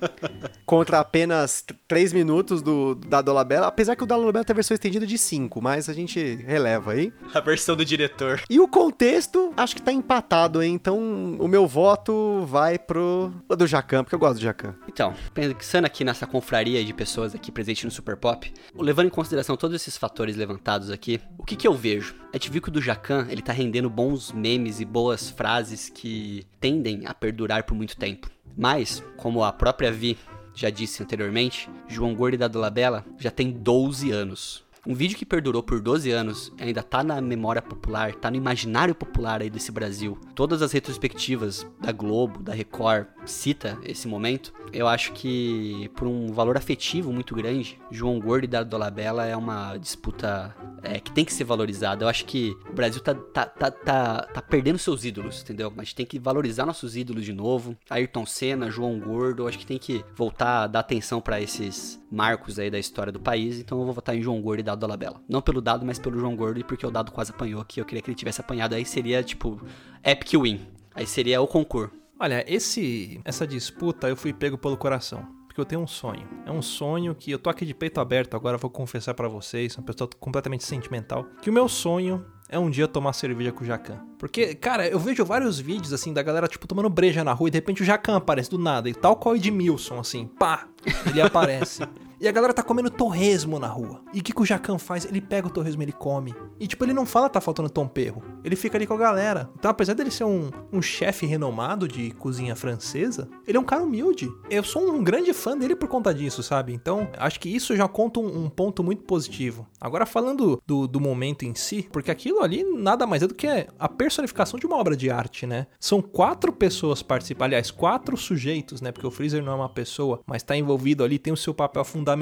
contra apenas 3 minutos do da Dolabella, apesar que o da Dolabella tem a versão estendida de 5, mas a gente releva aí. A versão do diretor. E o contexto, acho que tá empatado, hein? Então o meu voto vai pro do Jacan, porque eu gosto do Jacan. Então, pensando aqui nessa confraria de pessoas aqui presente no Super Pop, levando em consideração todos esses fatores levantados aqui, o que que eu vejo? A gente viu que o do Jacan, ele tá rendendo bons memes e boas frases que tendem a perdurar por muito tempo. Mas, como a própria Vi já disse anteriormente, João Gordo da Dolabella já tem 12 anos. Um vídeo que perdurou por 12 anos ainda tá na memória popular, tá no imaginário popular aí desse Brasil. Todas as retrospectivas da Globo, da Record, cita esse momento. Eu acho que por um valor afetivo muito grande, João Gordo e Dado Dolabella é uma disputa é, que tem que ser valorizada. Eu acho que o Brasil tá, tá, tá, tá, tá perdendo seus ídolos, entendeu? A gente tem que valorizar nossos ídolos de novo. Ayrton Senna, João Gordo, eu acho que tem que voltar a dar atenção pra esses marcos aí da história do país. Então eu vou votar em João Gordo e Dado Dolabella. Não pelo Dado, mas pelo João Gordo e porque o Dado quase apanhou, que eu queria que ele tivesse apanhado. Aí seria, tipo, epic win. Aí seria o concurso. Olha, esse essa disputa eu fui pego pelo coração. Porque eu tenho um sonho. É um sonho que eu tô aqui de peito aberto agora, vou confessar pra vocês, uma pessoa completamente sentimental, que o meu sonho é um dia tomar cerveja com o Jacan. Porque, cara, eu vejo vários vídeos assim da galera tipo tomando breja na rua e de repente o Jacan aparece do nada, e tal qual o Edmilson assim, pá, ele aparece. E a galera tá comendo torresmo na rua. E o que, que o Jacan faz? Ele pega o torresmo ele come. E tipo, ele não fala tá faltando tom perro. Ele fica ali com a galera. Então, apesar dele ser um, um chefe renomado de cozinha francesa, ele é um cara humilde. Eu sou um grande fã dele por conta disso, sabe? Então, acho que isso já conta um, um ponto muito positivo. Agora, falando do, do momento em si, porque aquilo ali nada mais é do que a personificação de uma obra de arte, né? São quatro pessoas participando, aliás, quatro sujeitos, né? Porque o Freezer não é uma pessoa, mas tá envolvido ali, tem o seu papel fundamental,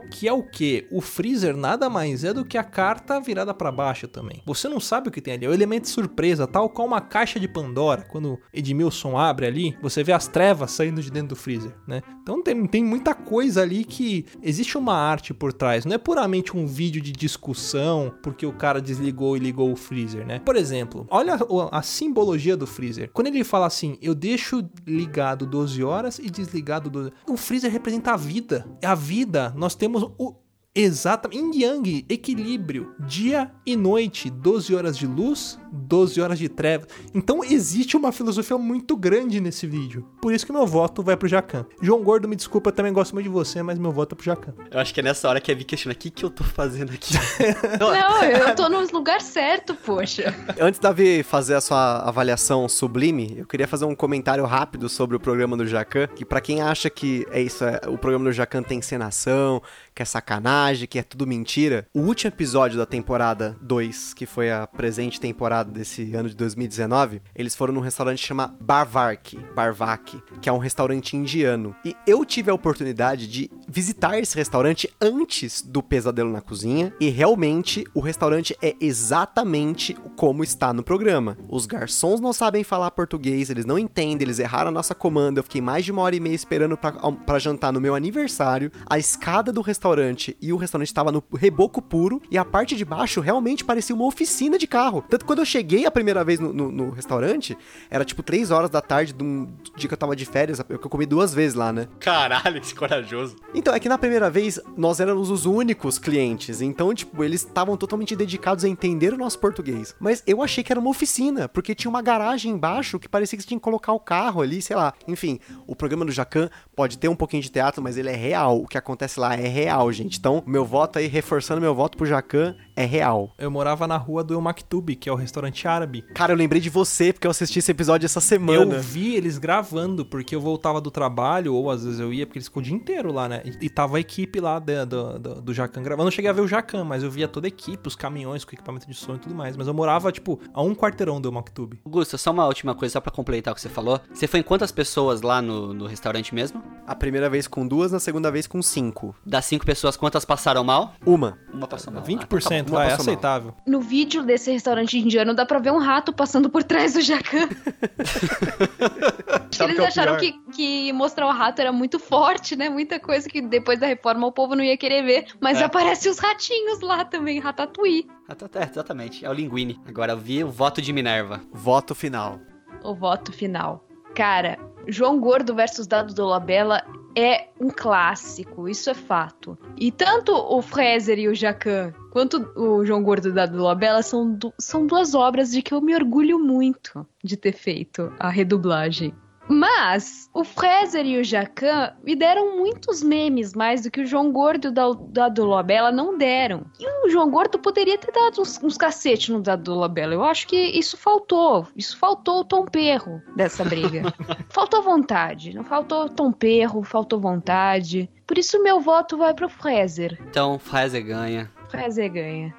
que é o que? O Freezer nada mais é do que a carta virada para baixo também. Você não sabe o que tem ali, é o elemento de surpresa, tal qual uma caixa de Pandora. Quando Edmilson abre ali, você vê as trevas saindo de dentro do Freezer, né? Então tem, tem muita coisa ali que existe uma arte por trás, não é puramente um vídeo de discussão porque o cara desligou e ligou o Freezer, né? Por exemplo, olha a, a simbologia do Freezer. Quando ele fala assim, eu deixo ligado 12 horas e desligado 12 O Freezer representa a vida. É a vida. Nós temos o. Exatamente. Yin Yang, equilíbrio. Dia e noite. 12 horas de luz, 12 horas de trevas. Então existe uma filosofia muito grande nesse vídeo. Por isso que meu voto vai pro Jacan. João Gordo, me desculpa, eu também gosto muito de você, mas meu voto é pro Jacan. Eu acho que é nessa hora que a Vi questiona, o que, que eu tô fazendo aqui? Não, eu tô no lugar certo, poxa. Antes da Vi fazer a sua avaliação sublime, eu queria fazer um comentário rápido sobre o programa do Jacan, que pra quem acha que é isso, é, o programa do Jacan tem encenação, que é sacanagem, que é tudo mentira, o último episódio da temporada 2, que foi a presente temporada desse ano de 2019, eles foram num restaurante que chama Barvark, Barvak, que é um restaurante indiano. E eu tive a oportunidade de visitar esse restaurante antes do Pesadelo na Cozinha, e realmente o restaurante é exatamente como está no programa. Os garçons não sabem falar português, eles não entendem, eles erraram a nossa comanda. Eu fiquei mais de uma hora e meia esperando pra jantar no meu aniversário. A escada do restaurante e o restaurante estava no reboco puro, e a parte de baixo realmente parecia uma oficina de carro. Tanto que quando eu cheguei a primeira vez no, no- no restaurante, era tipo 3 horas da tarde de um dia que eu tava de férias, que eu comi duas vezes lá, né? Caralho, que corajoso. Então, é que na primeira vez nós éramos os únicos clientes. Então, tipo, eles estavam totalmente dedicados a entender o nosso português. Mas eu achei que era uma oficina, porque tinha uma garagem embaixo que parecia que você tinha que colocar o carro ali, sei lá. Enfim, o programa do Jacan pode ter um pouquinho de teatro, mas ele é real. O que acontece lá é real, gente. Então, meu voto aí, reforçando meu voto pro Jacan, é real. Eu morava na rua do Maktub, que é o restaurante árabe. Cara, eu lembrei de você porque eu assisti esse episódio essa semana. Eu vi eles gravando, porque eu voltava do trabalho, ou às vezes eu ia, porque eles ficam o dia inteiro lá, né? E, e tava a equipe lá do, do, do, do Jacan gravando. Eu não cheguei a ver o Jacan, mas eu via toda a equipe, os caminhões com equipamento de som e tudo mais. Mas eu morava, tipo, a um quarteirão do El Maktub. Augusto, só uma última coisa, só pra completar o que você falou. Você foi em quantas pessoas lá no, no restaurante mesmo? A primeira vez com duas, na segunda vez com cinco. Das cinco pessoas, quantas passaram mal? Uma. Uma passou mal. 20% Ah, tá bom. vai, é passou mal. aceitável. No vídeo desse restaurante indiano dá pra ver um rato passando por trás do Jacan. Acho que Sabe eles que é o acharam que, que mostrar o rato era muito forte, né? Muita coisa que depois da reforma o povo não ia querer ver. Mas É. aparecem os ratinhos lá também, ratatouille. Tá, exatamente, é o Linguini. Agora eu vi o voto de Minerva. Voto final. O voto final. Cara, João Gordo versus Dado Dolabella é um clássico, isso é fato. E tanto o Fraser e o Jacan, quanto o João Gordo Dado Dolabella são, são duas obras de que eu me orgulho muito de ter feito a redublagem. Mas o Fraser e o Jacan me deram muitos memes mais do que o João Gordo e o da- Dado Dolabella não deram. E o João Gordo poderia ter dado uns, uns cacete no Dado Dolabella. Eu acho que isso faltou. Isso faltou o tom perro dessa briga. faltou vontade. Não faltou tom perro, faltou vontade. Por isso meu voto vai pro Fraser. Então, Fraser ganha. Fraser ganha.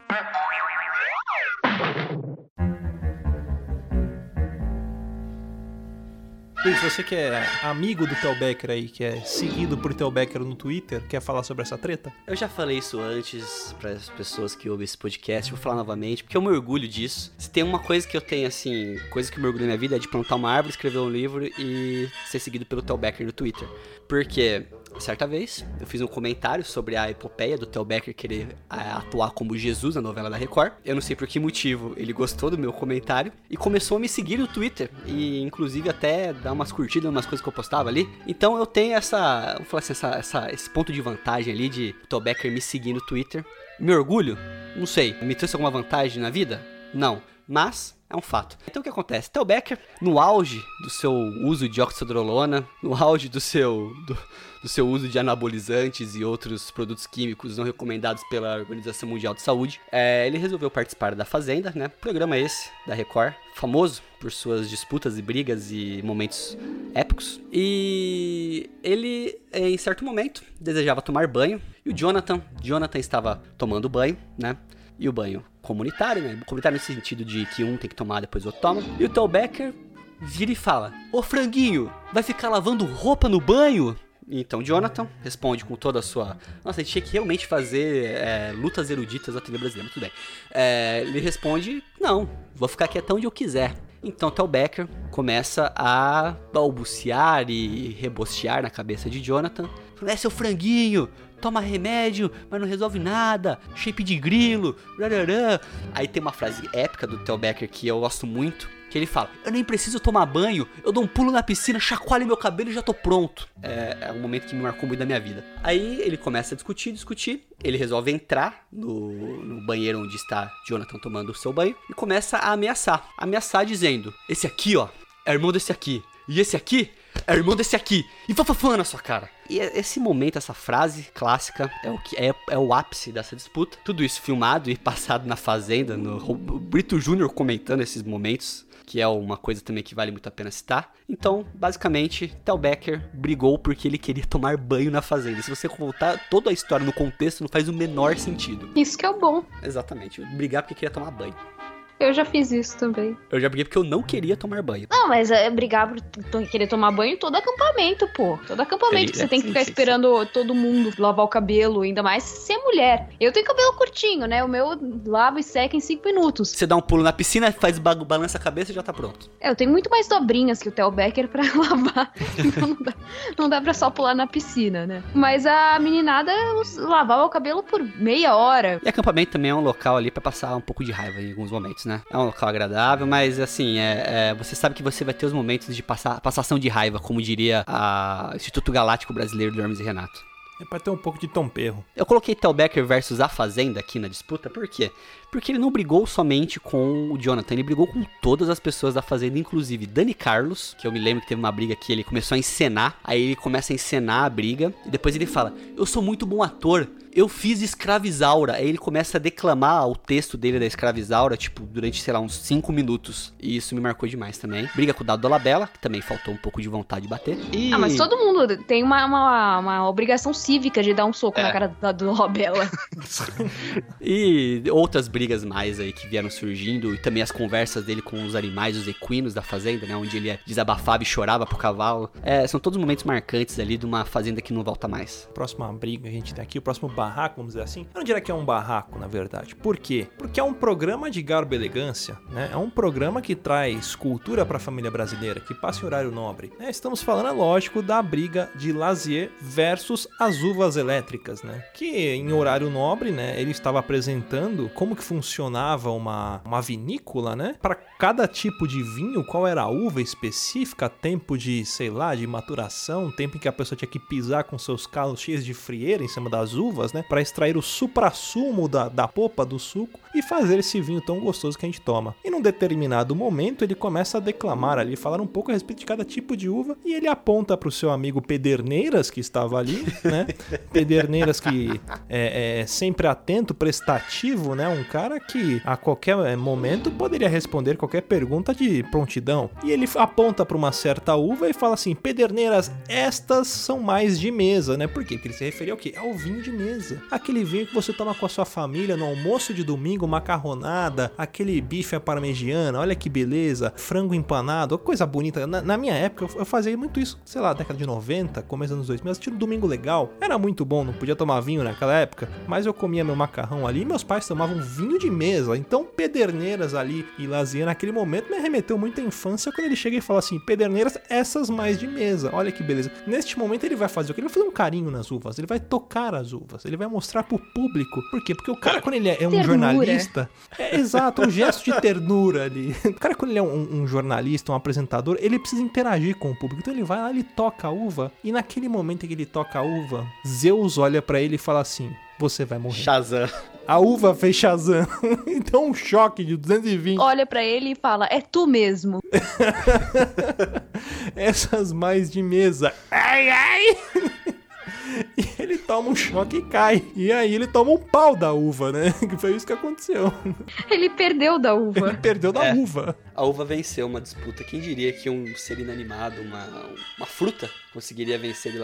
Luiz, você que é amigo do Theo Becker aí, que é seguido por Theo Becker no Twitter, quer falar sobre essa treta? Eu já falei isso antes para as pessoas que ouvem esse podcast, vou falar novamente, porque eu me orgulho disso. Se tem uma coisa que eu tenho, assim, coisa que eu me orgulho na minha vida é de plantar uma árvore, escrever um livro e ser seguido pelo Theo Becker no Twitter. Porque, certa vez, eu fiz um comentário sobre a epopeia do Theo Becker querer ah, atuar como Jesus na novela da Record. Eu não sei por que motivo ele gostou do meu comentário e começou a me seguir no Twitter e, inclusive, até dar umas curtidas umas coisas que eu postava ali. Então eu tenho essa, vou falar assim, essa, essa- esse ponto de vantagem ali de Theo Becker me seguir no Twitter. Me orgulho? Não sei. Me trouxe alguma vantagem na vida? Não. Mas é um fato. Então o que acontece? Theo Becker, no auge do seu uso de oxidrolona, no auge do seu, do, do seu uso de anabolizantes e outros produtos químicos não recomendados pela Organização Mundial de Saúde, é, ele resolveu participar da Fazenda, né? Programa esse da Record, famoso por suas disputas e brigas e momentos épicos. E ele, em certo momento, desejava tomar banho. E o Jonathan, Jonathan estava tomando banho, né? E o banho comunitário, né? Comunitário no sentido de que um tem que tomar, depois o outro toma. E o Theo Becker vira e fala: Ô franguinho, vai ficar lavando roupa no banho? Então Jonathan responde com toda a sua. Nossa, a gente tinha que realmente fazer é, lutas eruditas da TV brasileira, tudo bem. É, ele responde: Não, vou ficar aqui até onde eu quiser. Então Tel Becker começa a balbuciar e rebostear na cabeça de Jonathan. É seu franguinho, toma remédio, mas não resolve nada, shape de grilo, rararã. Aí tem uma frase épica do Tel Becker que eu gosto muito, que ele fala: Eu nem preciso tomar banho, eu dou um pulo na piscina, chacoalho meu cabelo e já tô pronto. É, é um momento que me marcou muito da minha vida. Aí ele começa a discutir, discutir. Ele resolve entrar no, no banheiro onde está Jonathan tomando o seu banho e começa a ameaçar. Ameaçar dizendo: Esse aqui, ó, é irmão desse aqui. E esse aqui é irmão desse aqui. E fafafã na sua cara. E é- esse momento, essa frase clássica, é o que é, é o ápice dessa disputa. Tudo isso filmado e passado na fazenda, no o Brito Júnior comentando esses momentos, que é uma coisa também que vale muito a pena citar. Então, basicamente, Tel Becker brigou porque ele queria tomar banho na fazenda. Se você voltar toda a história no contexto, não faz o menor sentido. Isso que é o bom. Exatamente, brigar porque queria tomar banho. Eu já fiz isso também. Eu já briguei porque eu não queria tomar banho. Não, mas é brigar por querer tomar banho em todo acampamento, pô. Todo acampamento que você tem que Sim, ficar sim, esperando todo mundo lavar o cabelo, ainda mais se é mulher. Eu tenho cabelo curtinho, né? O meu lava e seca em 5 minutos. Você dá um pulo na piscina, faz ba- balança a cabeça e já tá pronto. É, eu tenho muito mais dobrinhas que o Theo Becker pra lavar. Então não dá, não dá pra só pular na piscina, né? Mas a meninada lavava o cabelo por meia hora. E acampamento também é um local ali pra passar um pouco de raiva em alguns momentos, né? É um local agradável, mas assim, é, é, você sabe que você vai ter os momentos de passar, passação de raiva, como diria a Instituto Galáctico Brasileiro do Hermes e Renato. É pra ter um pouco de tom perro. Eu coloquei Tel Becker versus A Fazenda aqui na disputa, por quê? Porque ele não brigou somente com o Jonathan, ele brigou com todas as pessoas da Fazenda, inclusive Dani Carlos, que eu me lembro que teve uma briga que ele começou a encenar, aí ele começa a encenar a briga, e depois ele fala: Eu sou muito bom ator, eu fiz Escravizaura. Aí ele começa a declamar o texto dele da Escravizaura, tipo, durante, sei lá, uns 5 minutos. E isso me marcou demais também. Briga com o Dado Dolabella, que também faltou um pouco de vontade de bater. E... Ah, mas todo mundo tem uma, uma, uma obrigação cívica de dar um soco É. na cara da- do Robela. E outras brigas mais aí que vieram surgindo. E também as conversas dele com os animais, os equinos da fazenda, né? Onde ele desabafava e chorava pro cavalo. É, são todos momentos marcantes ali de uma fazenda que não volta mais. Próxima briga que a gente tem aqui, o próximo barraco, vamos dizer assim. Eu não diria que é um barraco, na verdade. Por quê? Porque é um programa de garbo e elegância, né? É um programa que traz cultura pra família brasileira, que passa em horário nobre. né? Estamos falando, é lógico, da briga de Lazier versus as uvas elétricas, né? Que em horário nobre, né? Ele estava apresentando como que funcionava uma, uma vinícola, né? Para cada tipo de vinho, qual era a uva específica, tempo de, sei lá, de maturação, tempo em que a pessoa tinha que pisar com seus calos cheios de frieira em cima das uvas, né? Para extrair o supra-sumo da, da polpa do suco e fazer esse vinho tão gostoso que a gente toma. E num determinado momento ele começa a declamar ali, falar um pouco a respeito de cada tipo de uva e ele aponta para o seu amigo Pederneiras que estava ali, né? Pederneiras que é, é sempre atento, prestativo, né? Um cara que a qualquer é, momento poderia responder qualquer pergunta de prontidão. E ele aponta para uma certa uva e fala assim: Pederneiras, estas são mais de mesa, né? Por quê? Porque ele se referia ao quê? Ao vinho de mesa. Aquele vinho que você toma com a sua família no almoço de domingo, macarronada, aquele bife à parmegiana, olha que beleza, frango empanado, coisa bonita. Na, na minha época, eu, eu fazia muito isso, sei lá, década de 90, começo dos anos 2000, assistindo Domingo Legal. Era muito bom, não podia tomar vinho naquela época, mas eu comia meu macarrão ali e meus pais tomavam vinho de mesa. Então, Pederneiras ali e Lazier naquele momento me remeteu muito à infância quando ele chega e fala assim: Pederneiras, essas mais de mesa. Olha que beleza. Neste momento ele vai fazer o quê? Ele vai fazer um carinho nas uvas, ele vai tocar as uvas, ele vai mostrar pro público. Por quê? Porque o cara, quando ele é, é um Ternura. jornalista, é exato, um gesto de ternura ali. O cara, quando ele é um, um jornalista, um apresentador, ele precisa interagir com o público. Então ele vai lá, ele toca a uva, e naquele momento em que ele toca a uva, Zeus olha pra ele e fala assim: Você vai morrer. Shazam. A uva fez Shazam. então um choque de 220. Olha pra ele e fala: É tu mesmo. Essas mais de mesa. Ai, ai! E ele toma um choque e cai. E aí ele toma um pau da uva, né? Que foi isso que aconteceu. Ele perdeu da Ele uva. perdeu da É. uva. A uva venceu uma disputa. Quem diria que um ser inanimado, uma, uma fruta, conseguiria vencer de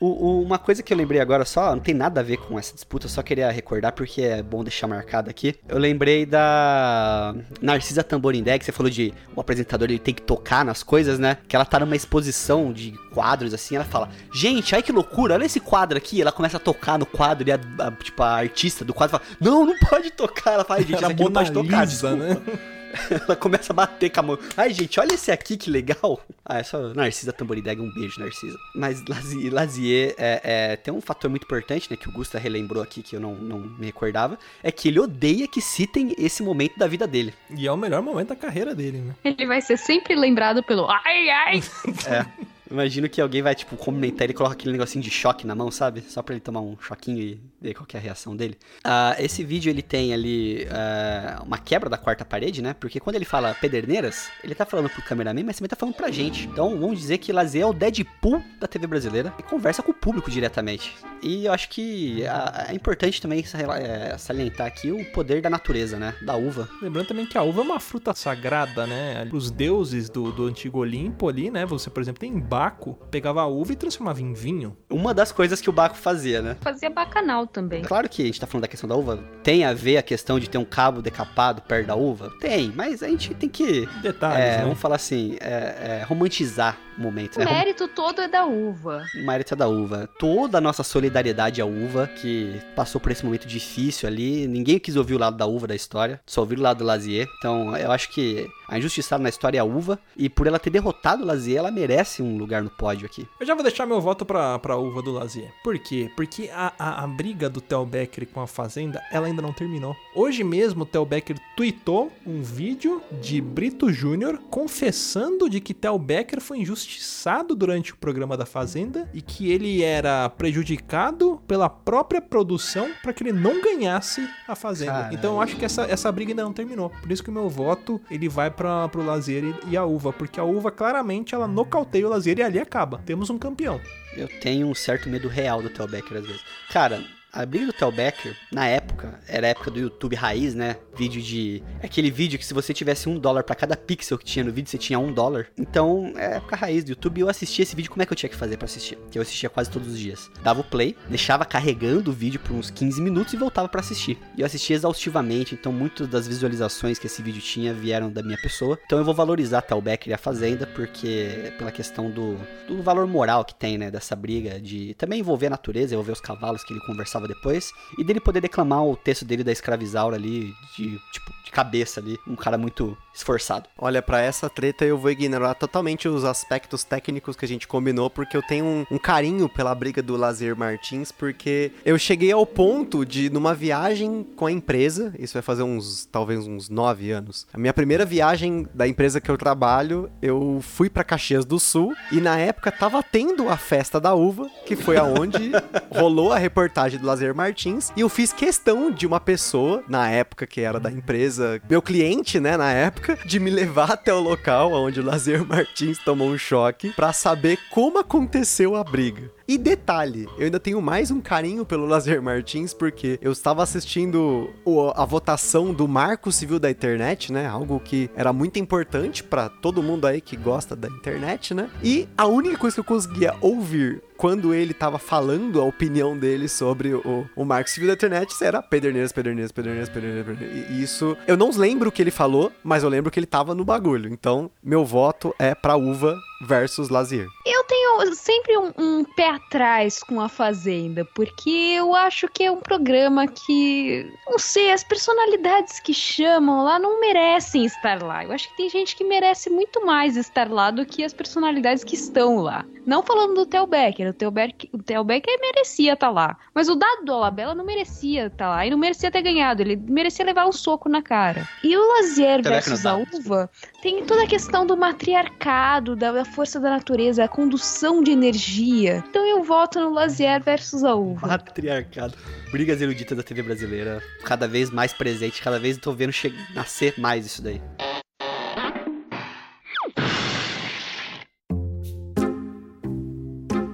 o- uma coisa que eu lembrei agora só, não tem nada a ver com essa disputa, eu só queria recordar porque é bom deixar marcado aqui. Eu lembrei da Narcisa Tamborindé, que você falou de o apresentador ele tem que tocar nas coisas, né? Que ela tá numa exposição de quadros assim, ela fala: "Gente, ai que loucura, olha esse quadro aqui". Ela começa a tocar no quadro e a, a- tipo a artista do quadro fala: "Não, não pode tocar". Ela fala: "Ai, gente, aqui não pode tocar, Lisa, desculpa". né? Ela começa a bater com a mão. Ai, gente, olha esse aqui que legal. Ah, é só Narcisa Tamborideg, um beijo, Narcisa. Mas Lazier, Lazier é, é, tem um fator muito importante, né, que o Gusta relembrou aqui, que eu não, não me recordava, é que ele odeia que citem esse momento da vida dele. E é o melhor momento da carreira dele, né? Ele vai ser sempre lembrado pelo ai, ai. É. Imagino que alguém vai, tipo, comentar ele coloca aquele negocinho de choque na mão, sabe? Só pra ele tomar um choquinho e ver qual é a reação dele. Ah, esse vídeo, ele tem ali ah, uma quebra da quarta parede, né? Porque quando ele fala pederneiras, ele tá falando pro cameraman, mas também tá falando pra gente. Então, vamos dizer que Lazier é o Deadpool da TV brasileira e conversa com o público diretamente. E eu acho que é importante também é, salientar aqui o poder da natureza, né? Da uva. Lembrando também que a uva é uma fruta sagrada, né? Os deuses do, do antigo Olimpo ali, né? Você, por exemplo, tem Baco, pegava a uva e transformava em vinho. Uma das coisas que o Baco fazia, né? Fazia bacanal também. Claro que a gente tá falando da questão da uva. Tem a ver a questão de ter um cabo decapado perto da uva? Tem, mas a gente tem que. Detalhes, é, né? Vamos falar assim, é, é, romantizar o momento. O né? mérito todo é da uva. O mérito é da uva. Toda a nossa solidariedade à uva, que passou por esse momento difícil ali. Ninguém quis ouvir o lado da uva da história, só ouviram o lado do Lazier. Então, eu acho que a injustiçada na história é a uva. E por ela ter derrotado o Lazier, ela merece um, lugar no pódio aqui. Eu já vou deixar meu voto pra, pra uva do Lazier. Por quê? Porque a, a, a briga do Theo Becker com a Fazenda, ela ainda não terminou. Hoje mesmo o Theo Becker tweetou um vídeo de Brito Júnior confessando de que Theo Becker foi injustiçado durante o programa da Fazenda e que ele era prejudicado pela própria produção para que ele não ganhasse a Fazenda. Caralho. Então eu acho que essa, essa briga ainda não terminou. Por isso que o meu voto ele vai para pro Lazier e, e a uva, porque a uva claramente ela nocauteia o Lazier e ali acaba. Temos um campeão. Eu tenho um certo medo real do Theo Becker às vezes. Cara, a briga do Theo Becker, na época, era a época do YouTube raiz, né? Vídeo de. é Aquele vídeo que se você tivesse um dólar pra cada pixel que tinha no vídeo, você tinha um dólar. Então, é a época raiz do YouTube. Eu assistia esse vídeo, como é que eu tinha que fazer pra assistir? Que eu assistia quase todos os dias. Dava o play, deixava carregando o vídeo por uns 15 minutos e voltava pra assistir. E eu assistia exaustivamente, então muitas das visualizações que esse vídeo tinha vieram da minha pessoa. Então eu vou valorizar Theo Becker e a Fazenda, porque pela questão do, do valor moral que tem, né? Dessa briga de também envolver a natureza, envolver os cavalos que ele conversava depois. E dele poder declamar o texto dele da escravizaura ali, de tipo, de cabeça ali. Um cara muito esforçado. Olha, pra essa treta eu vou ignorar totalmente os aspectos técnicos que a gente combinou, porque eu tenho um, um carinho pela briga do Lazer Martins, porque eu cheguei ao ponto de, numa viagem com a empresa, isso vai fazer uns, talvez uns nove anos, a minha primeira viagem da empresa que eu trabalho, eu fui pra Caxias do Sul, e na época tava tendo a festa da uva, que foi aonde rolou a reportagem do Lazer Martins, e eu fiz questão de uma pessoa, na época que era da empresa, meu cliente, né, na época, de me levar até o local onde o Lazer Martins tomou um choque pra saber como aconteceu a briga. E detalhe, eu ainda tenho mais um carinho pelo Lazer Martins, porque eu estava assistindo a votação do Marco Civil da Internet, né? Algo que era muito importante pra todo mundo aí que gosta da internet, né? E a única coisa que eu conseguia ouvir quando ele tava falando a opinião dele sobre o, o Marco Civil da Internet era Pederneiras, Pederneiras, Pederneiras, Pederneiras, Pederneiras. E isso, eu não lembro o que ele falou, mas eu lembro que ele tava no bagulho. Então, meu voto é pra Uva versus Lazier. Eu tenho sempre um, um pé atrás com a Fazenda, porque eu acho que é um programa que, não sei, as personalidades que chamam lá não merecem estar lá. Eu acho que tem gente que merece muito mais estar lá do que as personalidades que estão lá. Não falando do Theo Becker, o Theo Becker, o Theo Becker merecia estar lá, mas o Dado do Alabella não merecia estar lá e não merecia ter ganhado, ele merecia levar um soco na cara. E o Lazier versus a. Uva tem toda a questão do matriarcado, da, força da natureza, a condução de energia. Então eu voto no Lazier versus a uva. Patriarcado. Brigas eruditas da TV brasileira. Cada vez mais presente, cada vez eu tô vendo nascer mais isso daí.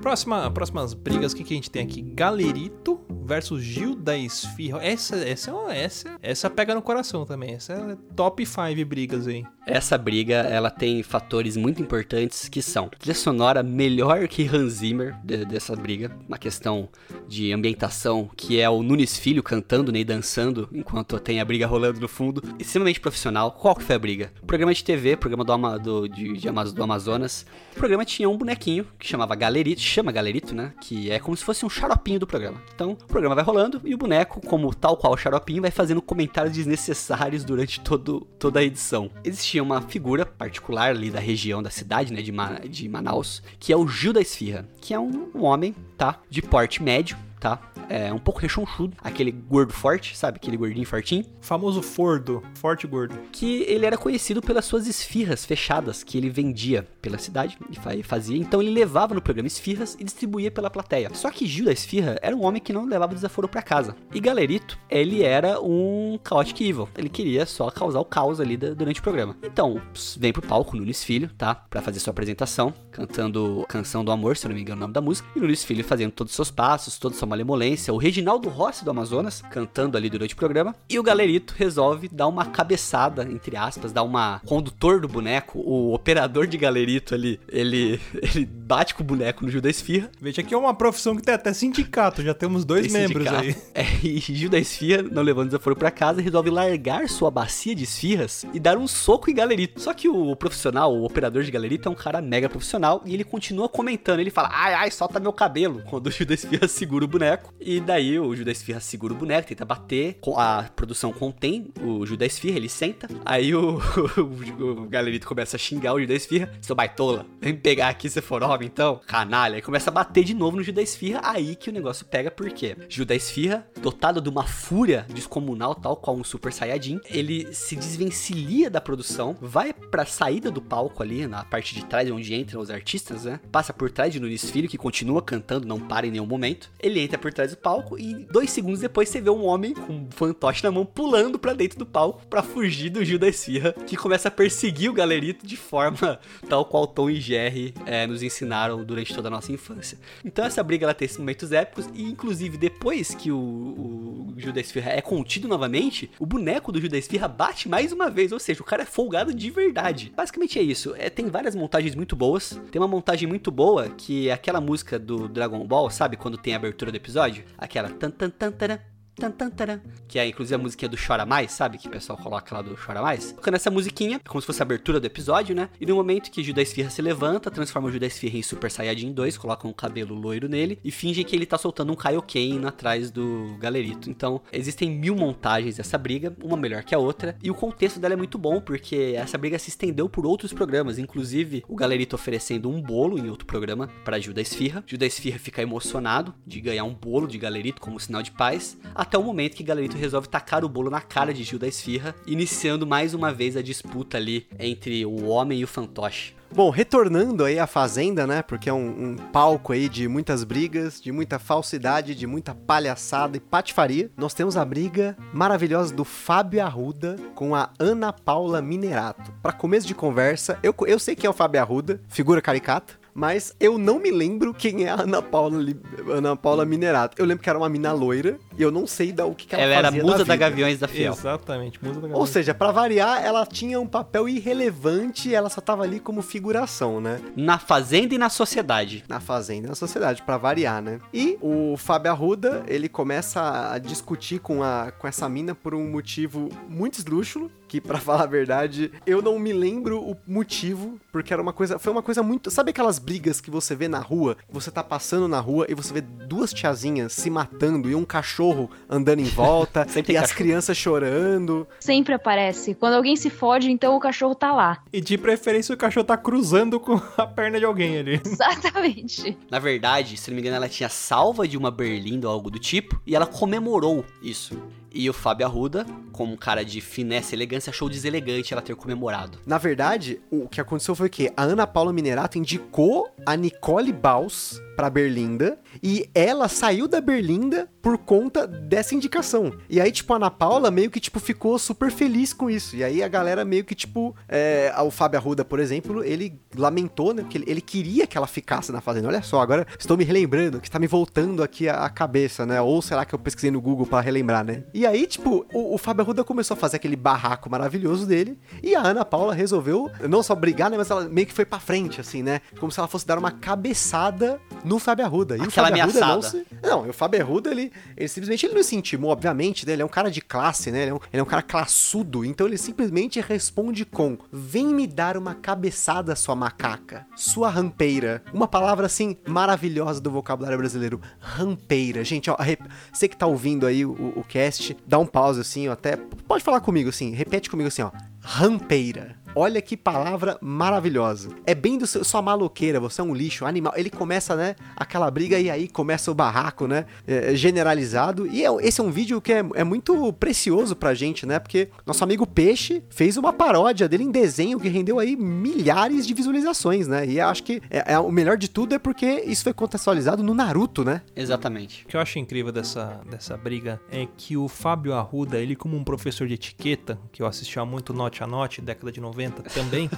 Próxima, próximas brigas, o que, que a gente tem aqui? Galerito versus Gil da Esfirra. Essa, essa, é uma, essa, essa pega no coração também. Essa é top 5 brigas aí. Essa briga, ela tem fatores muito importantes que são trilha sonora melhor que Hans Zimmer de- dessa briga, uma questão de ambientação que é o Nunes Filho cantando né, e dançando enquanto tem a briga rolando no fundo, extremamente profissional. Qual que foi a briga? Programa de TV, programa do, Ama- do, de, de do Amazonas. O programa tinha um bonequinho que chamava Galerito, chama Galerito, né? Que é como se fosse um xaropinho do programa. Então, o programa vai rolando e o boneco, como tal qual o xaropinho, vai fazendo comentários desnecessários durante todo, toda a edição. Existia uma figura particular ali da região da cidade, né, de, Ma- de Manaus, que é o Gil da Esfirra, que é um, um homem, tá, de porte médio, tá, é um pouco rechonchudo, aquele gordo forte, sabe, aquele gordinho fortinho, Famoso Fordo, forte gordo. que ele era conhecido pelas suas esfirras fechadas que ele vendia pela cidade e fa- fazia. Então ele levava no programa esfirras e distribuía pela plateia. Só que Gil da Esfirra era um homem que não levava desaforo pra casa. E Galerito, ele era um chaotic evil. Ele queria só causar o caos ali da- durante o programa. Então, vem pro palco Nunes Filho, tá? Pra fazer sua apresentação, cantando Canção do Amor, se eu não me engano o nome da música. E Nunes Filho fazendo todos os seus passos, toda sua malemolência. O Reginaldo Rossi do Amazonas, cantando ali durante o programa. E o Galerito resolve dar uma cabeçada, entre aspas, dar uma condutor do boneco, o operador de Galerito ali, ele, ele bate com o boneco no Gil da Esfirra. Veja que é uma profissão que tem até sindicato, já temos dois Tem membros sindicato. aí. É, e Gil da Esfirra, não levando desaforo pra casa, resolve largar sua bacia de esfirras e dar um soco em Galerito. Só que o profissional, o operador de Galerito, é um cara mega profissional e ele continua comentando. Ele fala, ai, ai, solta meu cabelo, quando o Gil da Esfirra segura o boneco. E daí o Judas Esfirra segura o boneco, tenta bater. A produção contém o Judas Esfirra, ele senta. Aí o, o, o galerito começa a xingar o Judas Esfirra. Seu baitola, vem pegar aqui se for homem, então. Canalha. Aí começa a bater de novo no Judas Esfirra. Aí que o negócio pega, por quê? Judas Esfirra, dotado de uma fúria descomunal, tal qual um Super Saiyajin, ele se desvencilha da produção, vai pra saída do palco ali, na parte de trás, onde entram os artistas, né? Passa por trás de Nunes Filho, que continua cantando, não para em nenhum momento. Ele entra por trás do palco e dois segundos depois você vê um homem com um fantoche na mão pulando pra dentro do palco pra fugir do Gil da Esfirra, que começa a perseguir o galerito de forma tal qual Tom e Jerry eh, nos ensinaram durante toda a nossa infância. Então essa briga ela tem esses momentos épicos e inclusive depois que o, o Gil da Esfirra é contido novamente, o boneco do Gil da Esfirra bate mais uma vez, ou seja, o cara é folgado de verdade. Basicamente é isso. É, tem várias montagens muito boas. Tem uma montagem muito boa que é aquela música do Dragon Ball, sabe? Quando tem a abertura do episódio? Aquela tan tan tan tan que é inclusive a musiquinha do Chora Mais, sabe? Que o pessoal coloca lá do Chora Mais. Tocando essa musiquinha, como se fosse a abertura do episódio, né? E no momento que Judas Esfirra se levanta, transforma o Judas Esfirra em Super Saiyajin 2, coloca um cabelo loiro nele e finge que ele tá soltando um Kaioken atrás do galerito. Então, existem mil montagens dessa briga, uma melhor que a outra, e o contexto dela é muito bom, porque essa briga se estendeu por outros programas, inclusive o galerito oferecendo um bolo em outro programa para Judas Esfirra. Judas Esfirra fica emocionado de ganhar um bolo de galerito como sinal de paz, até o momento que Galerito resolve tacar o bolo na cara de Gil da Esfirra, iniciando mais uma vez a disputa ali entre o homem e o fantoche. Bom, retornando aí à Fazenda, né? Porque é um, um palco aí de muitas brigas, de muita falsidade, de muita palhaçada e patifaria. Nós temos a briga maravilhosa do Fábio Arruda com a Ana Paula Minerato. Pra começo de conversa, eu, eu sei quem é o Fábio Arruda, figura caricata. Mas eu não me lembro quem é a Ana Paula, Ana Paula Minerato. Eu lembro que era uma mina loira e eu não sei da, o que, que ela, Ela era fazia musa da, vida. Gaviões da Fiel. Exatamente, música da Ou galera. seja, pra variar, ela tinha um papel irrelevante e ela só tava ali como figuração, né? Na Fazenda e na Sociedade. Na fazenda e na sociedade, pra variar, né? E o Fábio Arruda, ele começa a discutir com, a, com essa mina por um motivo muito esdrúxulo, que pra falar a verdade, eu não me lembro o motivo, porque era uma coisa, foi uma coisa muito, sabe aquelas brigas que você vê na rua? Você tá passando na rua e você vê duas tiazinhas se matando e um cachorro andando em volta Sempre e tem as cachorro. crianças chorando. Sempre aparece. Quando alguém se fode, então o cachorro tá lá. E de preferência o cachorro tá cruzando com a perna de alguém ali. Exatamente. Na verdade, se não me engano, ela tinha salva de uma berlinda ou algo do tipo, e ela comemorou isso. E o Fábio Arruda, como um cara de finesse e elegância, achou deselegante ela ter comemorado. Na verdade, o que aconteceu foi que a Ana Paula Minerato indicou a Nicole Baus pra Berlinda e ela saiu da Berlinda por conta dessa indicação. E aí, tipo, a Ana Paula meio que, tipo, ficou super feliz com isso. E aí a galera meio que, tipo, é, o Fábio Arruda, por exemplo, ele lamentou, né? Porque ele, queria que ela ficasse na fazenda. Olha só, agora estou me relembrando, que tá me voltando aqui a, cabeça, né? Ou será que eu pesquisei no Google pra relembrar, né? E aí, tipo, o, o Fábio Arruda começou a fazer aquele barraco maravilhoso dele. E a Ana Paula resolveu não só brigar, né? Mas ela meio que foi pra frente, assim, né? Como se ela fosse dar uma cabeçada no Fábio Arruda. E o Aquela Fábio Arruda não ameaçada. se... Não, o Fábio Arruda, ele, ele simplesmente ele não se intimou, obviamente, né? Ele é um cara de classe, né? Ele é um, ele é um cara classudo. Então ele simplesmente responde com: Vem me dar uma cabeçada, sua macaca. Sua rampeira. Uma palavra, assim, maravilhosa do vocabulário brasileiro. Rampeira. Gente, ó, rep- você que tá ouvindo aí o, o cast, dá um pause assim, ó, até. Pode falar comigo assim, repete comigo assim, ó. Rampeira. Olha que palavra maravilhosa. É bem do seu, sua maloqueira, você é um lixo, animal. Ele começa, né, aquela briga e aí começa o barraco, né, é, generalizado. E é- esse é um vídeo que é, é muito precioso pra gente, né, porque nosso amigo Peixe fez uma paródia dele em desenho que rendeu aí milhares de visualizações, né. E eu acho que é, é- o melhor de tudo é porque isso foi contextualizado no Naruto, né. Exatamente. O que eu acho incrível dessa, dessa briga é que o Fábio Arruda, ele como um professor de etiqueta, que eu assistia muito Note a Note, década de 90 também,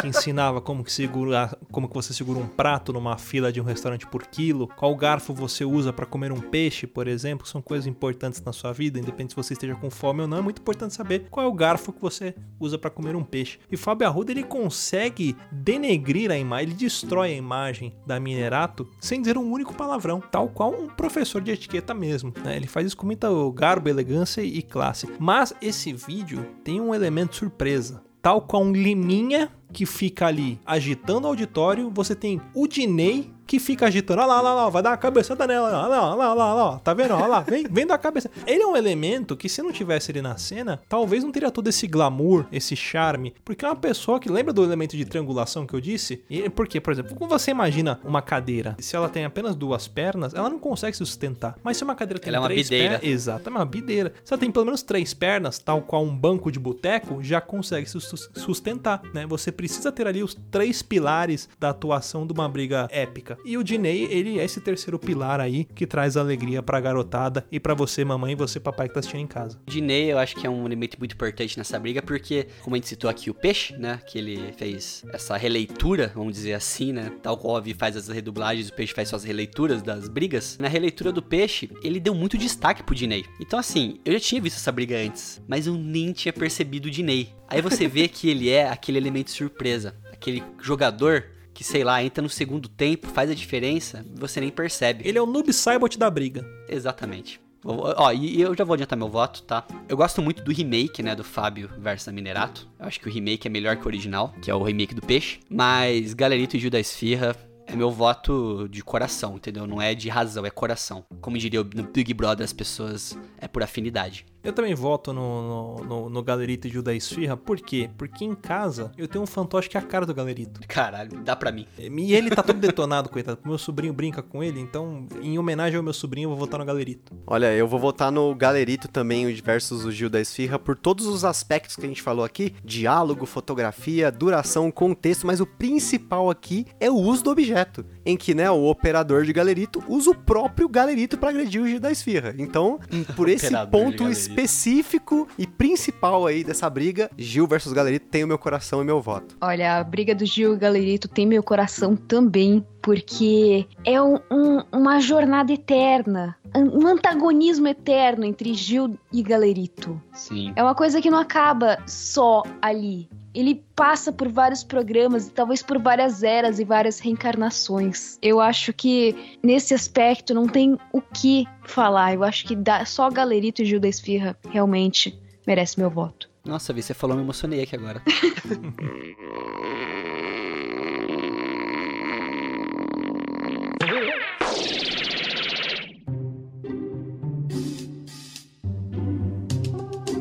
que ensinava como que segurar, como que você segura um prato numa fila de um restaurante por quilo, qual garfo você usa para comer um peixe, por exemplo, são coisas importantes na sua vida, independente se você esteja com fome ou não, é muito importante saber qual é o garfo que você usa para comer um peixe. E Fábio Arruda, ele consegue denegrir a imagem, ele destrói a imagem da Minerato sem dizer um único palavrão, tal qual um professor de etiqueta mesmo, né? Ele faz isso com muita garbo, elegância e classe. Mas esse vídeo tem um elemento surpresa. Tal qual um Liminha que fica ali agitando o auditório, você tem o Dinei que fica agitando. Olha lá, olha lá, vai dar uma cabeçada nela. Olha lá, olha lá, olha lá. Tá vendo? Olha lá, vem, vem dar a cabeça. Ele é um elemento que, se não tivesse ele na cena, talvez não teria todo esse glamour, esse charme. Porque é uma pessoa que lembra do elemento de triangulação que eu disse? E por quê? Por exemplo, quando você imagina uma cadeira, se ela tem apenas duas pernas, ela não consegue se sustentar. Mas se uma cadeira tem Ela é uma três bideira. pernas. Exato, é uma bideira. Se ela tem pelo menos três pernas, tal qual um banco de boteco, já consegue se sus- sustentar, né? Você precisa ter ali os três pilares da atuação de uma briga épica. E o Diney, ele é esse terceiro pilar aí que traz alegria pra garotada e pra você, mamãe, e você, papai, que tá assistindo em casa. O Diney, eu acho que é um elemento muito importante nessa briga, porque, como a gente citou aqui, o Peixe, né? Que ele fez essa releitura, vamos dizer assim, né? Tal qual a Vi faz as redublagens, o Peixe faz suas releituras das brigas. Na releitura do Peixe, ele deu muito destaque pro Diney. Então, assim, eu já tinha visto essa briga antes, mas eu nem tinha percebido o Diney. Aí você vê que ele é aquele elemento surpresa, aquele jogador que, sei lá, entra no segundo tempo, faz a diferença, você nem percebe. Ele é o noob cybot da briga. Exatamente. Ó, e eu já vou adiantar meu voto, tá? Eu gosto muito do remake, né, do Fábio versus Minerato. Eu acho que o remake é melhor que o original, que é o remake do Peixe. Mas Galerito e Gil da Esfirra é meu voto de coração, entendeu? Não é de razão, é coração. Como diria o- Big Brother, as pessoas é por afinidade. Eu também voto no, no, no, no Galerito e Gil da Esfirra. Por quê? Porque em casa eu tenho um fantoche que é a cara do Galerito. Caralho, dá pra mim. E ele tá todo detonado, coitado. Meu sobrinho brinca com ele, então, em homenagem ao meu sobrinho, eu vou votar no Galerito. Olha, eu vou votar no Galerito também o versus o Gil da Esfirra por todos os aspectos que a gente falou aqui: diálogo, fotografia, duração, contexto, mas o principal aqui é o uso do objeto, em que, né, o operador de Galerito usa o próprio Galerito para agredir o Gil da Esfirra. Então, por esse ponto. Específico e principal aí dessa briga, Gil versus Galerito tem o meu coração e meu voto. Olha, a briga do Gil e Galerito tem meu coração também, porque é um- um- uma jornada eterna, um antagonismo eterno entre Gil e Galerito. Sim. É uma coisa que não acaba só ali. Ele passa por vários programas talvez por várias eras e várias reencarnações. Eu acho que nesse aspecto não tem o que falar. Eu acho que dá- só Galerito e da Esfirra realmente merece meu voto. Nossa, Vi, você falou, me emocionei aqui agora.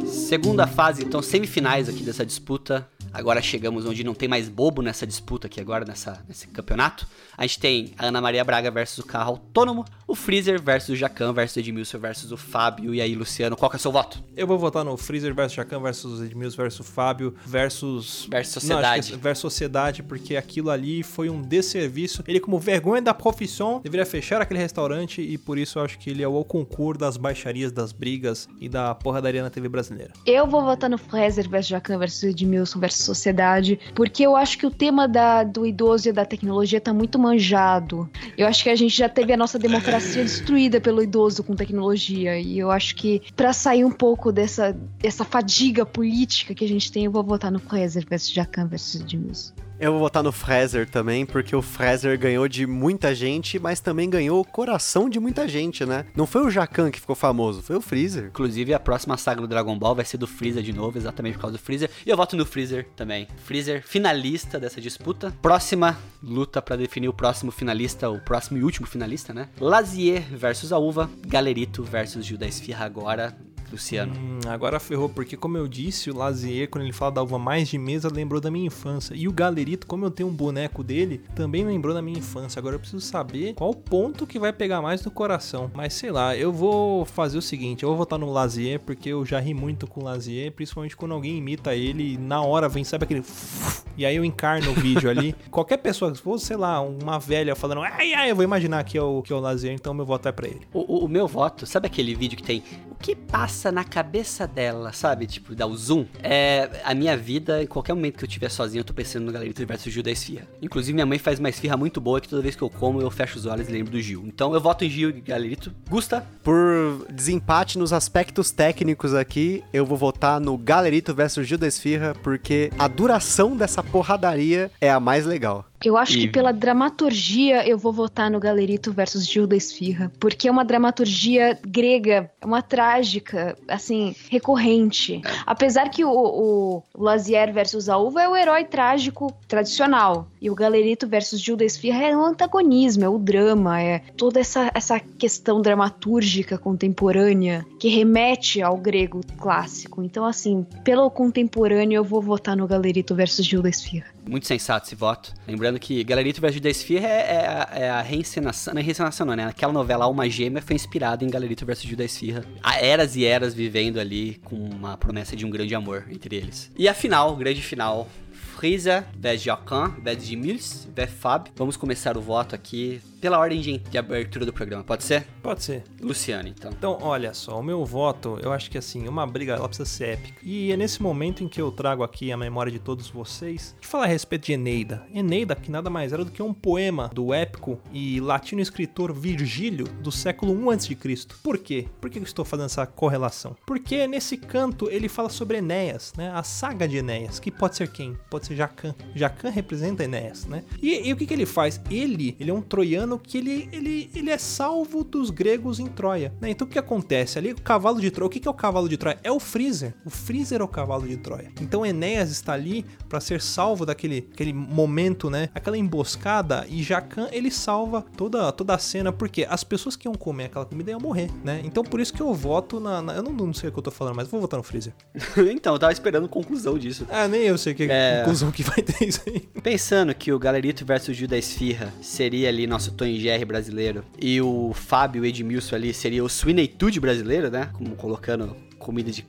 Segunda fase, então, semifinais aqui dessa disputa. Agora chegamos onde não tem mais bobo nessa disputa aqui agora, nessa, nesse campeonato. A gente tem a Ana Maria Braga versus o carro autônomo, o Freezer versus o Jacan versus o Edmilson versus o Fábio. E aí, Luciano, qual que é o seu voto? Eu vou votar no Freezer versus Jacan versus Edmilson versus Fábio versus... Versus Não, Sociedade. é versus Sociedade, porque aquilo ali foi um desserviço. Ele, como vergonha da profissão, deveria fechar aquele restaurante e por isso eu acho que ele é o concurso das baixarias, das brigas e da porradaria na TV brasileira. Eu vou votar no Fraser versus Jacan versus Edmilson versus Sociedade, porque eu acho que o tema da, do idoso e da tecnologia tá muito manjado. Eu acho que a gente já teve a nossa democracia destruída pelo idoso com tecnologia, e eu acho que pra sair um pouco dessa, dessa fadiga política que a gente tem, eu vou votar no Fraser versus Jacan versus Edmilson. Eu vou votar no Fraser também, porque o Fraser ganhou de muita gente, mas também ganhou o coração de muita gente, né? Não foi o Jacan que ficou famoso, foi o Freezer. Inclusive, a próxima saga do Dragon Ball vai ser do Freezer de novo, exatamente por causa do Freezer. E eu voto no Freezer também. Freezer, finalista dessa disputa. Próxima luta pra definir o próximo finalista, o próximo e último finalista, né? Lazier versus a Uva, Galerito versus Gil da Esfirra agora. Luciano. Hum, agora ferrou, porque como eu disse, o Lazier, quando ele fala da uva mais de mesa, lembrou da minha infância. E o Galerito, como eu tenho um boneco dele, também lembrou da minha infância. Agora eu preciso saber qual ponto que vai pegar mais no coração. Mas sei lá, eu vou fazer o seguinte, eu vou votar no Lazier, porque eu já ri muito com o Lazier, principalmente quando alguém imita ele, na hora vem, sabe aquele... E aí eu encarno o vídeo ali. Qualquer pessoa, se fosse, sei lá, uma velha falando, ai, ai, eu vou imaginar que é o, que é o Lazier, então meu voto é pra ele. O, o- o meu voto, sabe aquele vídeo que tem o que passa na cabeça dela, sabe? Tipo, dá o zoom. É a minha vida, em qualquer momento que eu estiver sozinho, eu tô pensando no Galerito versus Gil da Esfirra. Inclusive, minha mãe faz uma esfirra muito boa que toda vez que eu como, eu fecho os olhos e lembro do Gil. Então eu voto em Gil e Galerito. Gusta? Por desempate nos aspectos técnicos aqui, eu vou votar no Galerito versus Gil da Esfirra, porque a duração dessa porradaria é a mais legal. Eu acho E- que pela dramaturgia eu vou votar no Galerito versus Gilda Esfirra. Porque é uma dramaturgia grega, é uma trágica, assim, recorrente. Apesar que o, o Lazier versus a Uva é o herói trágico tradicional. E o Galerito versus Gilda Esfirra é o antagonismo, é o drama, é toda essa, essa questão dramatúrgica contemporânea que remete ao grego clássico. Então, assim, pelo contemporâneo eu vou votar no Galerito versus Gilda Esfirra. Muito sensato esse voto. Lembrando que Galerito vs Judas Esfirra é, é a- é a reencenação. Não é reencenação, não, né? Aquela novela Alma Gêmea foi inspirada em Galerito vs Judas Esfirra. Há eras e eras vivendo ali com uma promessa de um grande amor entre eles. E a final, grande final. Frisa vs Jacan vs Gimils vs Fab. Vamos começar o voto aqui pela ordem de, abertura do programa, pode ser? Pode ser. Luciano, então. Então, olha só, o meu voto, eu acho que assim, uma briga, ela precisa ser épica. E é nesse momento em que eu trago aqui a memória de todos vocês, de falar a respeito de Eneida. Eneida, que nada mais era do que um poema do épico e latino escritor Virgílio do século I a.C. Por quê? Por que eu estou fazendo essa correlação? Porque nesse canto ele fala sobre Enéas, né? A saga de Enéas, que pode ser quem? Pode ser Jacan. Jacan representa Enéas, né? E, e o que, que ele faz? Ele, ele é um troiano que ele, ele, ele é salvo dos gregos em Troia, né? Então o que acontece? Ali o cavalo de Troia, o que, é o cavalo de Troia? É o Freezer. O Freezer é o cavalo de Troia. Então Enéas está ali para ser salvo daquele aquele momento, né? Aquela emboscada e Jacan ele salva toda, toda a cena porque as pessoas que iam comer aquela comida iam morrer, né? Então por isso que eu voto na, na- eu não, não sei o que eu tô falando, mas vou votar no Freezer. então, eu tava esperando conclusão disso. Ah, nem eu sei que É. conclusão que vai ter isso aí. Pensando que o Galerito versus Gil da Esfirra seria ali nosso Jerry brasileiro e o Fábio Edmilson ali seria o Swineitude brasileiro, né? Como colocando comida de,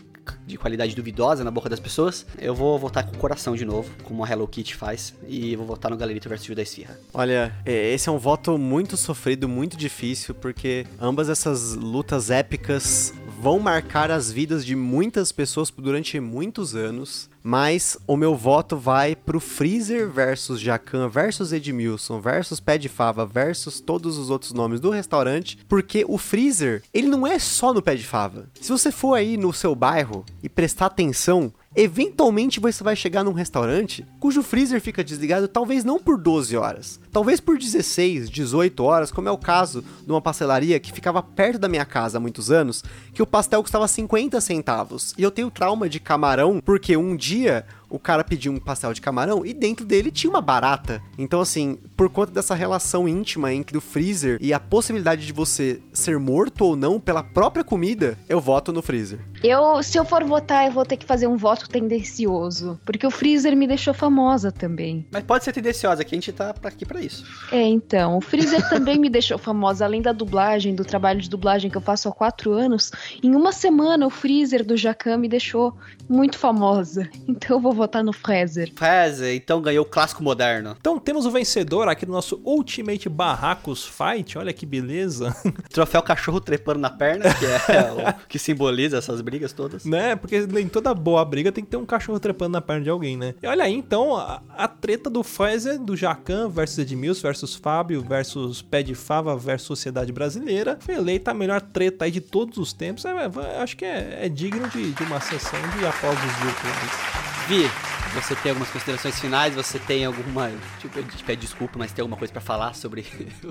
de qualidade duvidosa na boca das pessoas. Eu vou votar com o coração de novo, como a Hello Kitty faz, e vou votar no Galerito versus Gil da Esfirra. Olha, é, esse é um voto muito sofrido, muito difícil, porque ambas essas lutas épicas vão marcar as vidas de muitas pessoas durante muitos anos. Mas o meu voto vai pro Freezer versus Jacan versus Edmilson versus Pé de Fava versus todos os outros nomes do restaurante, porque o Freezer, ele não é só no Pé de Fava. Se você for aí no seu bairro e prestar atenção, eventualmente você vai chegar num restaurante cujo freezer fica desligado talvez não por 12 horas, talvez por 16, 18 horas, como é o caso de uma pastelaria que ficava perto da minha casa há muitos anos, que o pastel custava 50 centavos. E eu tenho trauma de camarão porque um dia o cara pediu um pastel de camarão e dentro dele tinha uma barata. Então, assim, por conta dessa relação íntima entre o freezer e a possibilidade de você ser morto ou não pela própria comida, eu voto no freezer. Eu, se eu for votar, eu vou ter que fazer um voto tendencioso. Porque o Freezer me deixou famosa também. Mas pode ser tendenciosa, que a gente tá aqui pra isso. É, então. O Freezer também me deixou famosa. Além da dublagem, do trabalho de dublagem que eu faço há quatro anos. Em uma semana, o Freezer do Jacan me deixou muito famosa. Então eu vou votar no Freezer. Faz, então ganhou o clássico moderno. Então temos o vencedor aqui do nosso Ultimate Barracos Fight. Olha que beleza. Troféu cachorro trepando na perna, que é o que simboliza essas brigas todas. né? Porque em toda boa briga tem que ter um cachorro trepando na perna de alguém, né? E olha aí, então, a, a treta do Pfizer, do Jacan versus Edmilson versus Fábio versus Pé de Fava versus Sociedade Brasileira foi eleita a melhor treta aí de todos os tempos. É, é, acho que é, é digno de, de uma sessão de aplausos de YouTube. Vi, você tem algumas considerações finais? Você tem alguma. Tipo, eu te pede desculpa, mas tem alguma coisa pra falar sobre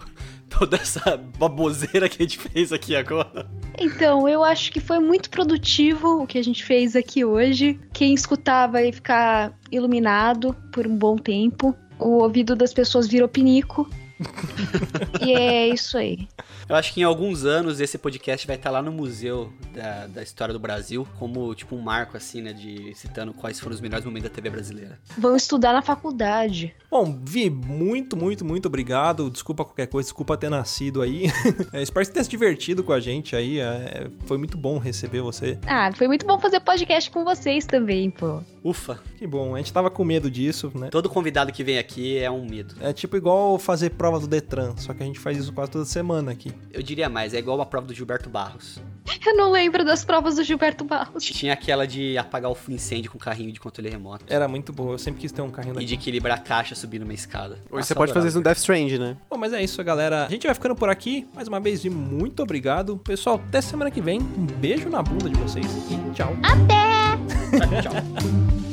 toda essa baboseira que a gente fez aqui agora? Então, eu acho que foi muito produtivo o que a gente fez aqui hoje. Quem escutava ia ficar iluminado por um bom tempo. O ouvido das pessoas virou pinico. E é isso aí. Eu acho que em alguns anos esse podcast vai estar lá no Museu da, da História do Brasil, como tipo um marco, assim, né? De citando quais foram os melhores momentos da TV brasileira. Vão estudar na faculdade. Bom, Vi, muito, muito, muito obrigado. Desculpa qualquer coisa, desculpa ter nascido aí. É, espero que você tenha se divertido com a gente aí. é, foi muito bom receber você. Ah, foi muito bom fazer podcast com vocês também, pô. Ufa, Que bom, a gente tava com medo disso, né? todo convidado que vem aqui é um medo. É tipo igual fazer prova do Detran, só que a gente faz isso quase toda semana aqui. Eu diria mais, é igual a prova do Gilberto Barros. Eu não lembro das provas do Gilberto Barros. Tinha aquela de apagar o incêndio com carrinho de controle remoto. Era muito bom, eu sempre quis ter um carrinho E daqui. de equilibrar a caixa subindo uma escada. Hoje Nossa, você pode fazer isso no Death Strange, né? Bom, mas é isso, galera. A gente vai ficando por aqui. Mais uma vez, muito obrigado. Pessoal, até semana que vem. Um beijo na bunda de vocês e tchau. Tchau.